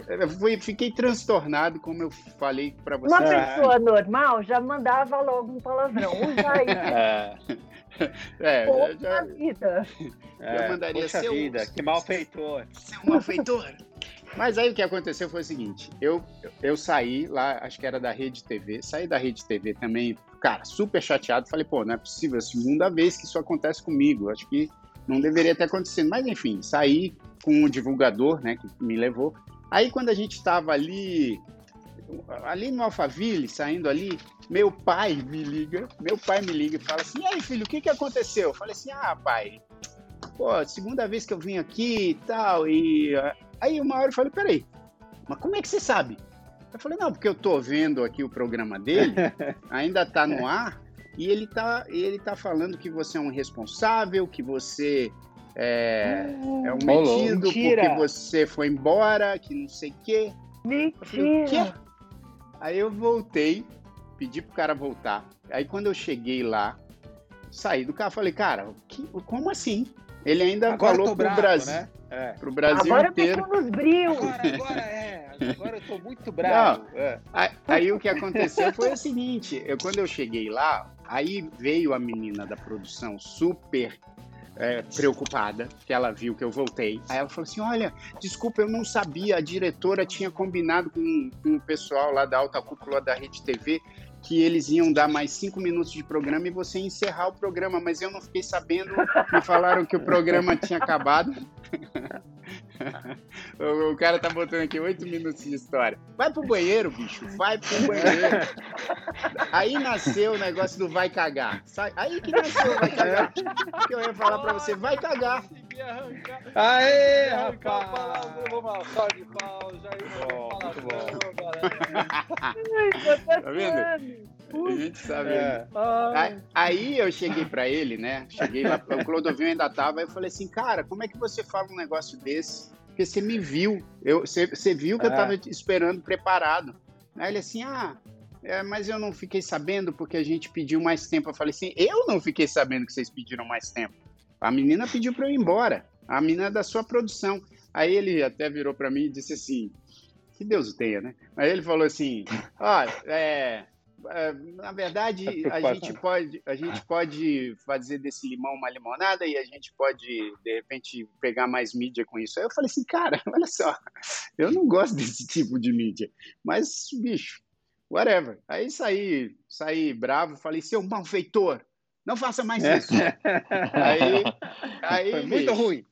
Speaker 1: eu fui, fiquei transtornado, como eu falei para você.
Speaker 4: Uma pessoa normal já mandava logo um palavrão. Um *laughs*
Speaker 1: é, é já,
Speaker 4: vida.
Speaker 1: Eu é, mandaria
Speaker 3: ser vida, que malfeitor.
Speaker 1: Ser um malfeitor. Mas aí o que aconteceu foi o seguinte: eu, eu saí lá, acho que era da Rede TV, saí da Rede TV também, cara, super chateado. Falei, pô, não é possível, é a segunda vez que isso acontece comigo. Acho que não deveria ter acontecido. Mas enfim, saí com o divulgador, né, que me levou. Aí quando a gente estava ali, ali no Alphaville, saindo ali, meu pai me liga, meu pai me liga e fala assim, e aí filho, o que que aconteceu? Eu falei assim, ah pai, pô, segunda vez que eu vim aqui e tal, e aí uma hora eu falei, peraí, mas como é que você sabe? Eu falei, não, porque eu tô vendo aqui o programa dele, *laughs* ainda tá no ar, e ele tá, ele tá falando que você é um responsável, que você é, é um metido Mentira. porque você foi embora, que não sei o quê.
Speaker 4: Mentira!
Speaker 1: Aí eu voltei, pedi pro cara voltar. Aí quando eu cheguei lá, saí do carro, falei, cara, que, como assim? Ele ainda agora falou pro bravo, Brasil, né? é. pro Brasil
Speaker 4: agora
Speaker 1: inteiro.
Speaker 4: Agora nos brilhos.
Speaker 3: Agora, agora é, agora eu tô muito bravo.
Speaker 1: Não, é. aí, aí, o que aconteceu foi o seguinte, eu, quando eu cheguei lá, aí veio a menina da produção super é, preocupada, que ela viu que eu voltei. Aí ela falou assim: Olha, desculpa, eu não sabia, a diretora tinha combinado com, com o pessoal lá da alta cúpula da Rede TV que eles iam dar mais cinco minutos de programa e você encerrar o programa, mas eu não fiquei sabendo. Me falaram que o programa tinha acabado. *laughs* *laughs* o, o, cara tá botando aqui oito minutos de história. Vai pro banheiro, bicho. Vai pro banheiro. Aí nasceu o negócio do vai cagar. Sai. Aí que nasceu o vai cagar. Que eu ia falar pra você, vai cagar.
Speaker 3: Aê, rapaz! Vamos lá, só de pau, muito
Speaker 1: bom. *laughs* Tá vendo? A gente sabe. É. Aí eu cheguei para ele, né? Cheguei lá, o Clodovil ainda tava, aí eu falei assim, cara, como é que você fala um negócio desse? Porque você me viu, eu, você, você viu que é. eu tava esperando preparado. Aí ele assim, ah, é, mas eu não fiquei sabendo porque a gente pediu mais tempo. Eu falei assim, eu não fiquei sabendo que vocês pediram mais tempo. A menina pediu para eu ir embora. A menina é da sua produção. Aí ele até virou para mim e disse assim, que Deus o tenha, né? Aí ele falou assim, ó, oh, é, é, na verdade, tá a gente, pode, a gente pode fazer desse limão uma limonada e a gente pode, de repente, pegar mais mídia com isso. Aí eu falei assim, cara, *laughs* olha só, eu não gosto desse tipo de mídia, mas, bicho, whatever. Aí saí, saí bravo, falei, seu malfeitor, não faça mais é. isso. aí, aí,
Speaker 3: foi muito bicho, ruim.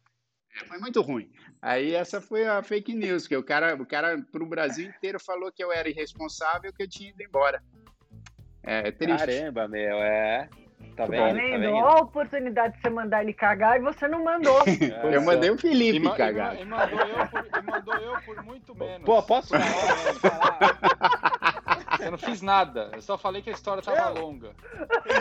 Speaker 1: É, foi muito ruim. Aí essa foi a fake news, que o cara, o cara pro Brasil inteiro falou que eu era irresponsável, que eu tinha ido embora. É, é triste.
Speaker 3: Caramba, meu, é. Tá
Speaker 4: Tá
Speaker 3: vendo? Tá vendo?
Speaker 4: Ó a oportunidade de você mandar ele cagar e você não mandou. *laughs*
Speaker 3: É,
Speaker 1: Eu mandei o Felipe
Speaker 2: e,
Speaker 1: cagar.
Speaker 2: ma- e mandou eu por, e mandou eu por muito menos.
Speaker 3: Pô, posso falar?
Speaker 2: Eu não fiz nada. Eu só falei que a história tava longa.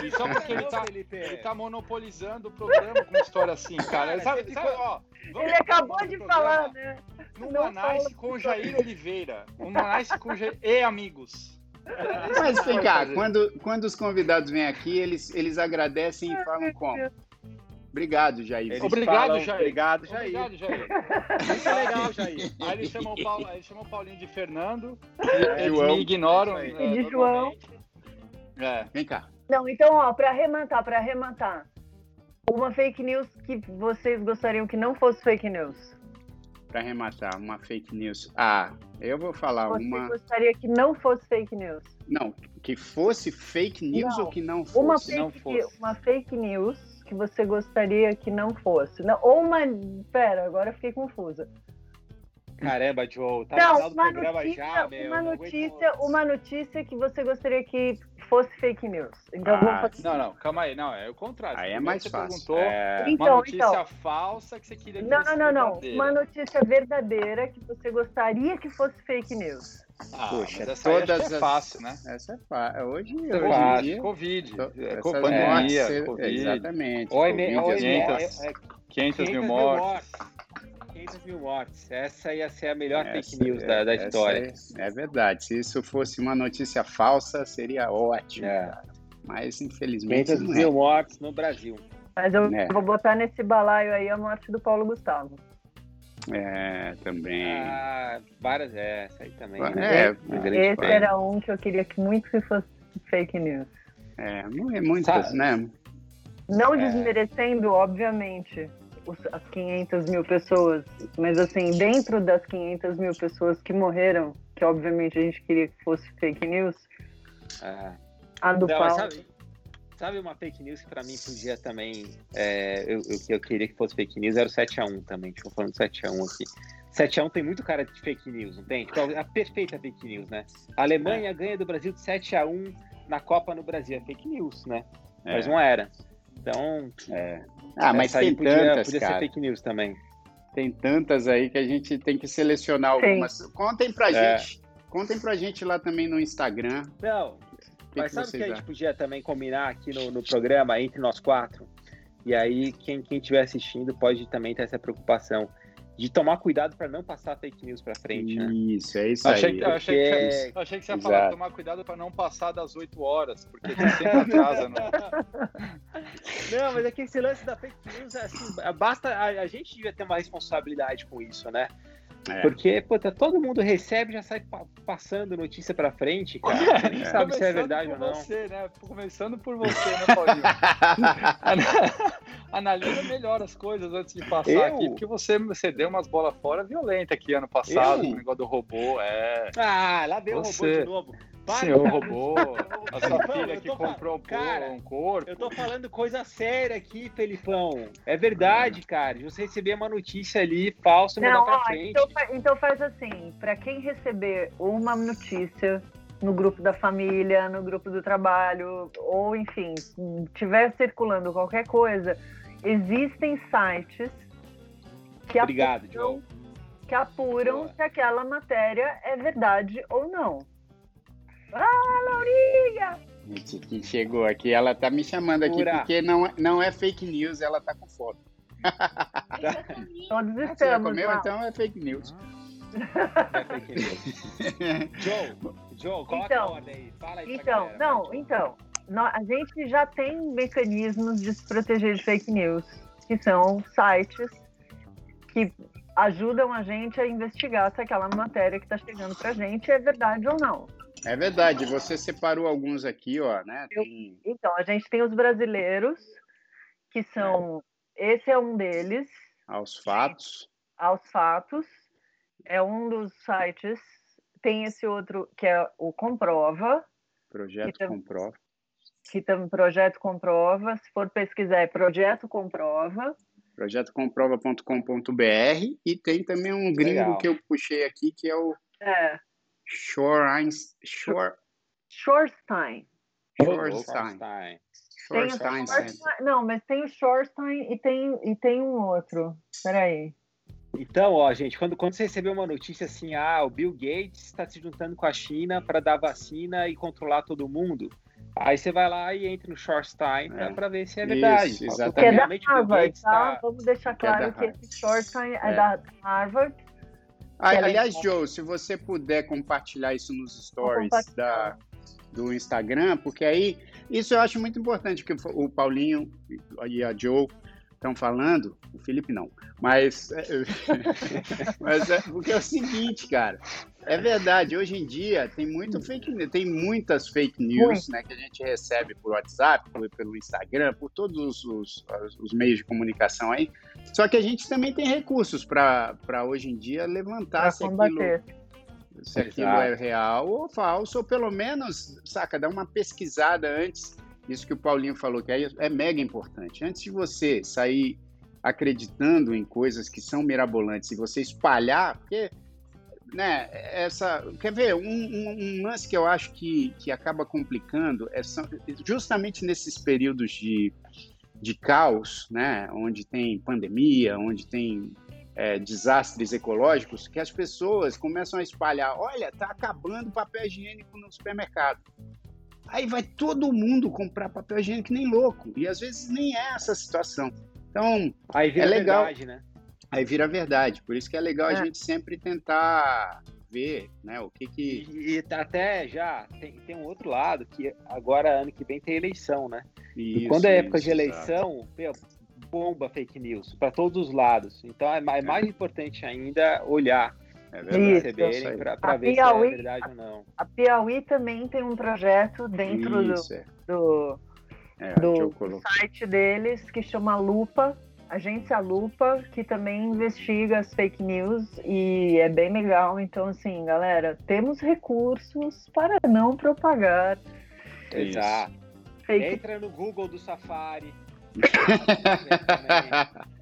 Speaker 2: E só porque ele tá,
Speaker 3: Felipe.
Speaker 2: ele tá monopolizando o programa com uma história assim, cara. Sabe, sabe, ó, vamos
Speaker 4: Ele acabou de
Speaker 2: programa
Speaker 4: falar, né?
Speaker 2: No
Speaker 4: fala
Speaker 2: com o Jair Oliveira. Um Manice com o Jair e amigos. É
Speaker 1: Mas vem cá, quando, quando os convidados vêm aqui, eles, eles agradecem e falam como? Obrigado, Jair.
Speaker 3: Eles
Speaker 2: Obrigado,
Speaker 3: falam,
Speaker 2: Jair.
Speaker 3: Obrigado, Jair.
Speaker 2: Obrigado, Jair.
Speaker 3: Muito legal, Jair.
Speaker 2: Aí ele chamou o, Paulo, aí ele chamou o Paulinho de Fernando.
Speaker 3: É,
Speaker 2: Eles
Speaker 1: João.
Speaker 2: me ignoram.
Speaker 3: É
Speaker 2: é,
Speaker 4: aí. E de João.
Speaker 2: É.
Speaker 1: Vem cá.
Speaker 4: Não, então, ó, pra arrematar, pra arrematar. Uma fake news que vocês gostariam que não fosse fake news.
Speaker 1: Pra arrematar, uma fake news. Ah, eu vou falar
Speaker 4: Você
Speaker 1: uma.
Speaker 4: gostaria que não fosse fake news.
Speaker 1: Não, que fosse fake news
Speaker 4: Não.
Speaker 1: ou que não fosse?
Speaker 4: Uma
Speaker 2: se não
Speaker 4: fake,
Speaker 2: fosse.
Speaker 4: uma fake news que você gostaria que não fosse. Não, ou uma. Pera, agora eu fiquei confusa.
Speaker 3: Caramba, Joe, tá
Speaker 4: Não, uma
Speaker 3: programa
Speaker 4: notícia,
Speaker 3: já, meu.
Speaker 4: uma notícia, uma notícia que você gostaria que fosse fake news. Então vamos
Speaker 1: Ah,
Speaker 4: fazer.
Speaker 2: Não, não, calma aí. Não, é o contrário.
Speaker 1: Aí é mais
Speaker 2: você
Speaker 1: fácil.
Speaker 2: perguntou
Speaker 3: É,
Speaker 2: uma
Speaker 4: Então,
Speaker 2: notícia
Speaker 4: então.
Speaker 2: falsa que você queria que
Speaker 4: Não,
Speaker 2: fosse
Speaker 4: não, não, não. Uma notícia verdadeira que você gostaria que fosse fake news.
Speaker 2: Ah,
Speaker 1: Poxa,
Speaker 2: mas essa aí acho que
Speaker 1: todas
Speaker 2: é
Speaker 1: as-
Speaker 2: fácil, né?
Speaker 1: Essa é fácil. Hoje,
Speaker 2: Hoje
Speaker 1: hoje em
Speaker 2: fácil.
Speaker 1: dia.
Speaker 2: Covid.
Speaker 1: to-
Speaker 2: É, pandemia,
Speaker 1: mortes,
Speaker 2: Covid.
Speaker 1: Exatamente. Covid, as
Speaker 3: OM,
Speaker 1: mortes.
Speaker 3: é, é,
Speaker 2: 500 mil
Speaker 3: 500
Speaker 2: mortes.
Speaker 3: 500 mil mortes. Essa ia ser a melhor
Speaker 1: Essa-
Speaker 3: fake news da, da
Speaker 1: essa
Speaker 3: história.
Speaker 1: É, é verdade. Se isso fosse uma notícia falsa, seria ótimo.
Speaker 3: É.
Speaker 1: Mas, infelizmente,
Speaker 3: 500
Speaker 1: não
Speaker 3: mil
Speaker 1: é.
Speaker 3: mortes no Brasil.
Speaker 4: Mas eu
Speaker 1: É.
Speaker 4: vou botar nesse balaio aí a morte do Paulo Gustavo.
Speaker 1: É, também.
Speaker 3: Ah, várias, é, essa aí também.
Speaker 1: É,
Speaker 3: né? Uma grande
Speaker 4: Esse
Speaker 3: parte.
Speaker 4: era um que eu queria que muito que fosse fake news.
Speaker 1: É, não é muitas,
Speaker 3: Sabe-
Speaker 1: né?
Speaker 4: Não
Speaker 3: É.
Speaker 4: desmerecendo, obviamente, as 500 mil pessoas, mas assim, dentro das 500 mil pessoas que morreram, que obviamente a gente queria que fosse fake news,
Speaker 3: Ah.
Speaker 4: a do
Speaker 3: Não, mas
Speaker 4: Paulo.
Speaker 3: sabe, sabe uma fake news que pra mim podia também. é, eu, eu, eu queria que fosse fake news era o 7x1 também. Deixa eu falando do 7x1 aqui. 7x1 tem muito cara de fake news, não tem? Tipo, a perfeita fake news, né? A Alemanha ganha do Brasil de 7x1 na Copa no Brasil. É fake news, né? Mas
Speaker 1: É.
Speaker 3: não era. Então,
Speaker 1: Ah, mas
Speaker 3: essa aí
Speaker 1: tem
Speaker 3: podia,
Speaker 1: tantas,
Speaker 3: podia ser
Speaker 1: cara.
Speaker 3: fake news também.
Speaker 1: Tem tantas aí que a gente tem que selecionar algumas. Contem pra
Speaker 3: É.
Speaker 1: gente. Contem pra gente lá também no Instagram.
Speaker 3: Não,
Speaker 1: que,
Speaker 3: Mas
Speaker 1: que
Speaker 3: sabe o que a gente podia também combinar aqui no, no programa, entre nós quatro? E aí, quem estiver assistindo pode também ter essa preocupação de tomar cuidado para não passar fake news para frente, né?
Speaker 1: Isso, é isso
Speaker 2: Achei
Speaker 1: aí.
Speaker 2: que, achei, que,
Speaker 3: Porque-
Speaker 2: eu achei que você ia
Speaker 1: Exato.
Speaker 2: falar, tomar cuidado para não passar das 8 horas, porque você sempre atrasa. Né? *laughs*
Speaker 3: Não, mas é que esse lance da fake news, assim, basta. A, a gente devia ter uma responsabilidade com isso, né?
Speaker 1: É.
Speaker 3: Porque, puta, todo mundo recebe e já sai pa- passando notícia pra frente, cara. *laughs* Você nem sabe se é verdade
Speaker 2: por
Speaker 3: ou não.
Speaker 2: Você, né? Começando por você, né, Paulinho? Ana- *laughs* Analisa melhor as coisas antes de passar
Speaker 3: Eu?
Speaker 2: aqui, porque você, você deu umas bolas fora violentas aqui ano passado,
Speaker 3: Eu?
Speaker 2: o negócio do robô, é.
Speaker 3: Ah, lá veio o robô de novo. Para,
Speaker 2: Senhor
Speaker 3: cara.
Speaker 2: robô, a sua filha que comprou um,
Speaker 3: Cara,
Speaker 2: um corpo.
Speaker 3: Eu tô falando coisa séria aqui, Felipão. É verdade, cara. De você receber uma notícia ali falsa
Speaker 4: Não,
Speaker 3: mandar pra
Speaker 4: ó,
Speaker 3: frente.
Speaker 4: então, então faz assim, pra quem receber uma notícia no grupo da família, no grupo do trabalho, ou enfim, tiver circulando qualquer coisa, existem sites que
Speaker 3: Obrigado,
Speaker 4: apuram, que apuram
Speaker 3: Boa.
Speaker 4: se aquela matéria é verdade ou não. Ah, Laurinha!
Speaker 1: Gente, que chegou aqui, ela tá me chamando aqui
Speaker 3: Pura.
Speaker 1: porque não, é- não é fake news, ela tá com foto. *laughs*
Speaker 4: Todos
Speaker 1: Você já
Speaker 4: estamos
Speaker 1: comeu,
Speaker 4: lá.
Speaker 1: então é fake news.
Speaker 3: É fake news. *laughs* Joe, Joe, coloca
Speaker 4: Então,
Speaker 3: a ordem aí. Fala aí
Speaker 4: Então,
Speaker 3: galera,
Speaker 4: não,
Speaker 3: vai,
Speaker 4: então, a gente já tem mecanismos de se proteger de fake news, que são sites que ajudam a gente a investigar se aquela matéria que está chegando pra gente é verdade ou não.
Speaker 1: É verdade, você separou alguns aqui, ó, né? Tem-
Speaker 4: Então, a gente tem os brasileiros, que são. Esse é um deles,
Speaker 1: aos fatos.
Speaker 4: aos fatos, é um dos sites. Tem esse outro que é o Comprova,
Speaker 1: Projeto
Speaker 4: Então-
Speaker 1: comprova.
Speaker 4: que tem Projeto Comprova. Se for pesquisar, é Projeto Comprova.
Speaker 1: Projetocomprova.com.br e tem também um gringo
Speaker 3: Legal.
Speaker 1: que eu puxei aqui que é o
Speaker 4: É,
Speaker 1: Shore, Shore,
Speaker 4: Shorstein.
Speaker 1: Shorestein.
Speaker 3: Einstein.
Speaker 4: Shorstein. Não, mas tem o Shorstein e tem, e tem um outro. Peraí.
Speaker 3: Então, ó, gente, quando, quando você receber uma notícia assim, ah, o Bill Gates está se juntando com a China para dar vacina e controlar todo mundo, aí você vai lá e entra no Shorstein é. para ver se é verdade.
Speaker 1: Isso, exatamente.
Speaker 4: Que é da Harvard, tá? tá? Vamos deixar claro que, é que esse Shorstein é, é da Harvard.
Speaker 1: Ah, aliás, Joe, se você puder compartilhar isso nos stories da, do Instagram, porque aí isso eu acho muito importante que o Paulinho e a Joe estão falando, o Felipe não, mas, é, *laughs* mas é, porque é o seguinte, cara, é verdade, hoje em dia tem muito fake tem muitas fake news, né, que a gente recebe por WhatsApp, por, pelo Instagram, por todos os, os, meios de comunicação aí, só que a gente também tem recursos para hoje em dia levantar se aquilo, se aquilo é real ou falso, ou pelo menos, saca, dar uma pesquisada antes. Isso que o Paulinho falou, que é, é mega importante. Antes de você sair acreditando em coisas que são mirabolantes e você espalhar, porque, né, essa, quer ver, um, um, um lance que eu acho que, que acaba complicando é justamente nesses períodos de, de caos, né, onde tem pandemia, onde tem é, desastres ecológicos, que as pessoas começam a espalhar, olha, tá acabando papel higiênico no supermercado. Aí vai todo mundo comprar papel higiênico nem louco. E às vezes nem é essa situação. Então, é legal.
Speaker 3: verdade, né?
Speaker 1: Aí vira verdade. Por isso que é legal é. a gente sempre tentar ver, né, o que que...
Speaker 3: E, e até já tem, tem um outro lado, que agora, ano que vem, tem eleição, né? Isso, e quando é época isso, de eleição, meu, bomba fake news para todos os lados. Então é mais, é mais importante ainda olhar é para ver Piauí, se é verdade ou não.
Speaker 4: A Piauí também tem um projeto dentro Isso, do, é. do, é, do site deles que chama Lupa, Agência Lupa, que também investiga as fake news e é bem legal. Então, assim, galera, temos recursos para não propagar.
Speaker 3: Exato. Fake... Entra no Google do Safari. *laughs*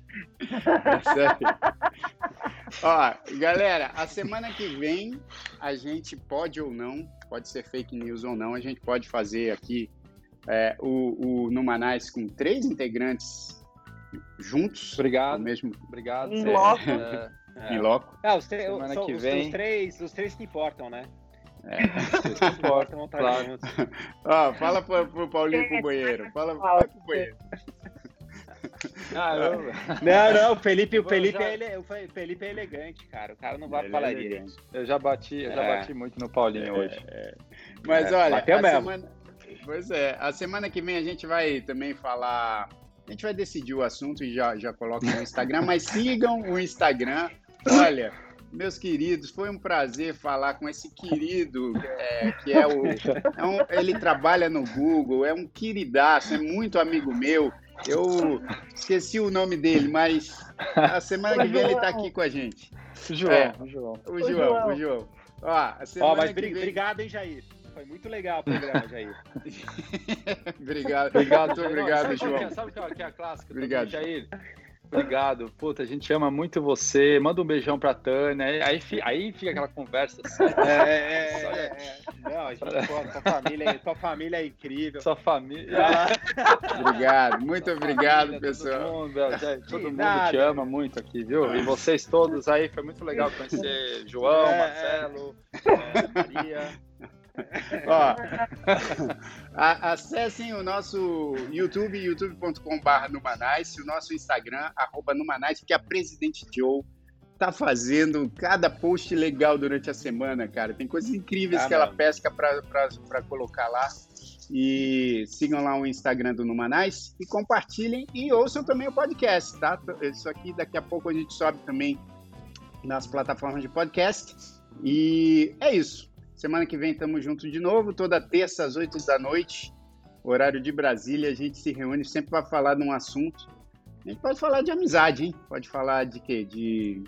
Speaker 1: Ó, galera, a semana que vem a gente pode ou não, pode ser fake news ou não, a gente pode fazer aqui é, o, o Numanais com três integrantes juntos.
Speaker 2: Obrigado.
Speaker 1: Mesmo...
Speaker 2: Obrigado.
Speaker 4: Em loco. É,
Speaker 1: é. *laughs* Em loco.
Speaker 3: É, os, semana que os, vem... os, três, os três que importam, né? É, *laughs* os que importam, claro.
Speaker 1: Ó, *laughs* fala pro, pro Paulinho pro banheiro. Fala, vai pro banheiro.
Speaker 3: Caramba. Não, não, o Felipe, o Felipe, já... é, o Felipe é elegante, cara. O cara não vai falar é.
Speaker 2: Eu já bati, eu já é. bati muito no Paulinho é, hoje. É.
Speaker 1: Mas olha, a mesmo. semana. Pois é, a semana que vem a gente vai também falar. A gente vai decidir o assunto e já, já coloca no Instagram, mas sigam o Instagram. Olha, meus queridos, foi um prazer falar com esse querido é, que é o. É um, ele trabalha no Google, é um queridaço, é muito amigo meu. Eu esqueci o nome dele, mas a semana que vem ele está aqui com a gente.
Speaker 2: O João, é, o João.
Speaker 1: O João, o João. Ó, a semana
Speaker 3: Ó, mas vem... obrigado, hein, Jair? Foi muito legal o programa, Jair. *laughs*
Speaker 1: obrigado, obrigado, obrigado, João.
Speaker 2: Sabe o que é a clássica? Obrigado, Jair. Obrigado. Puta, a gente ama muito você. Manda um beijão pra Tânia. Aí, aí fica aquela conversa assim.
Speaker 3: É, é, é, é. Não, a gente, pô, tua, família, tua família é incrível.
Speaker 2: Sua família.
Speaker 1: obrigado, muito obrigado, família, pessoal.
Speaker 2: Todo mundo, todo mundo te ama muito aqui, viu? E vocês todos aí, foi muito legal conhecer João, é, Marcelo, é, Maria. *laughs*
Speaker 1: Ó, acessem o nosso YouTube, youtube.com.br Numanice, o nosso Instagram, arroba Numanice, que a Presidente Joe tá fazendo cada post legal durante a semana, cara. Tem coisas incríveis ah, que ela pesca para colocar lá. E sigam lá o Instagram do Numanice e compartilhem e ouçam também o podcast, tá? Isso aqui daqui a pouco a gente sobe também nas plataformas de podcast. E é isso. Semana que vem estamos juntos de novo, toda terça às 8 da noite, horário de Brasília. A gente se reúne sempre para falar de um assunto. A gente pode falar de amizade, hein? Pode falar de quê? De.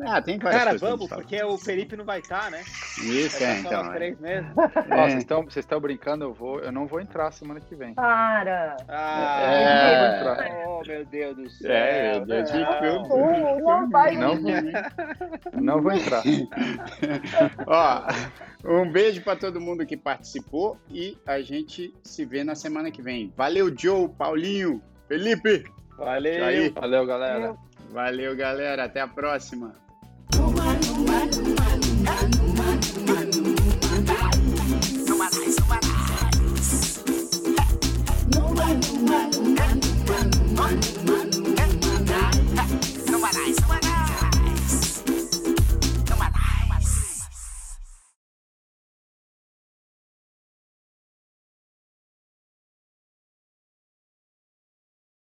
Speaker 3: Ah, tem várias Cara, vamos, porque o Felipe não vai estar, tá, né?
Speaker 1: Isso, é, então.
Speaker 3: É. Três meses. *laughs*
Speaker 2: É. vocês estão brincando, eu, vou, eu não vou entrar semana que vem.
Speaker 4: Para!
Speaker 3: Ah, é.
Speaker 1: é. Oh,
Speaker 3: meu Deus do céu.
Speaker 1: É, meu Deus,
Speaker 3: não.
Speaker 4: Uh, não vai.
Speaker 2: Não, não vou entrar. *laughs*
Speaker 1: Ó, um beijo para todo mundo que participou e a gente se vê na semana que vem. Valeu, Joe, Paulinho, Felipe.
Speaker 3: Valeu.
Speaker 1: Aí.
Speaker 2: Valeu, galera.
Speaker 1: Valeu, galera. Até a próxima.
Speaker 5: Woman, woman, woman.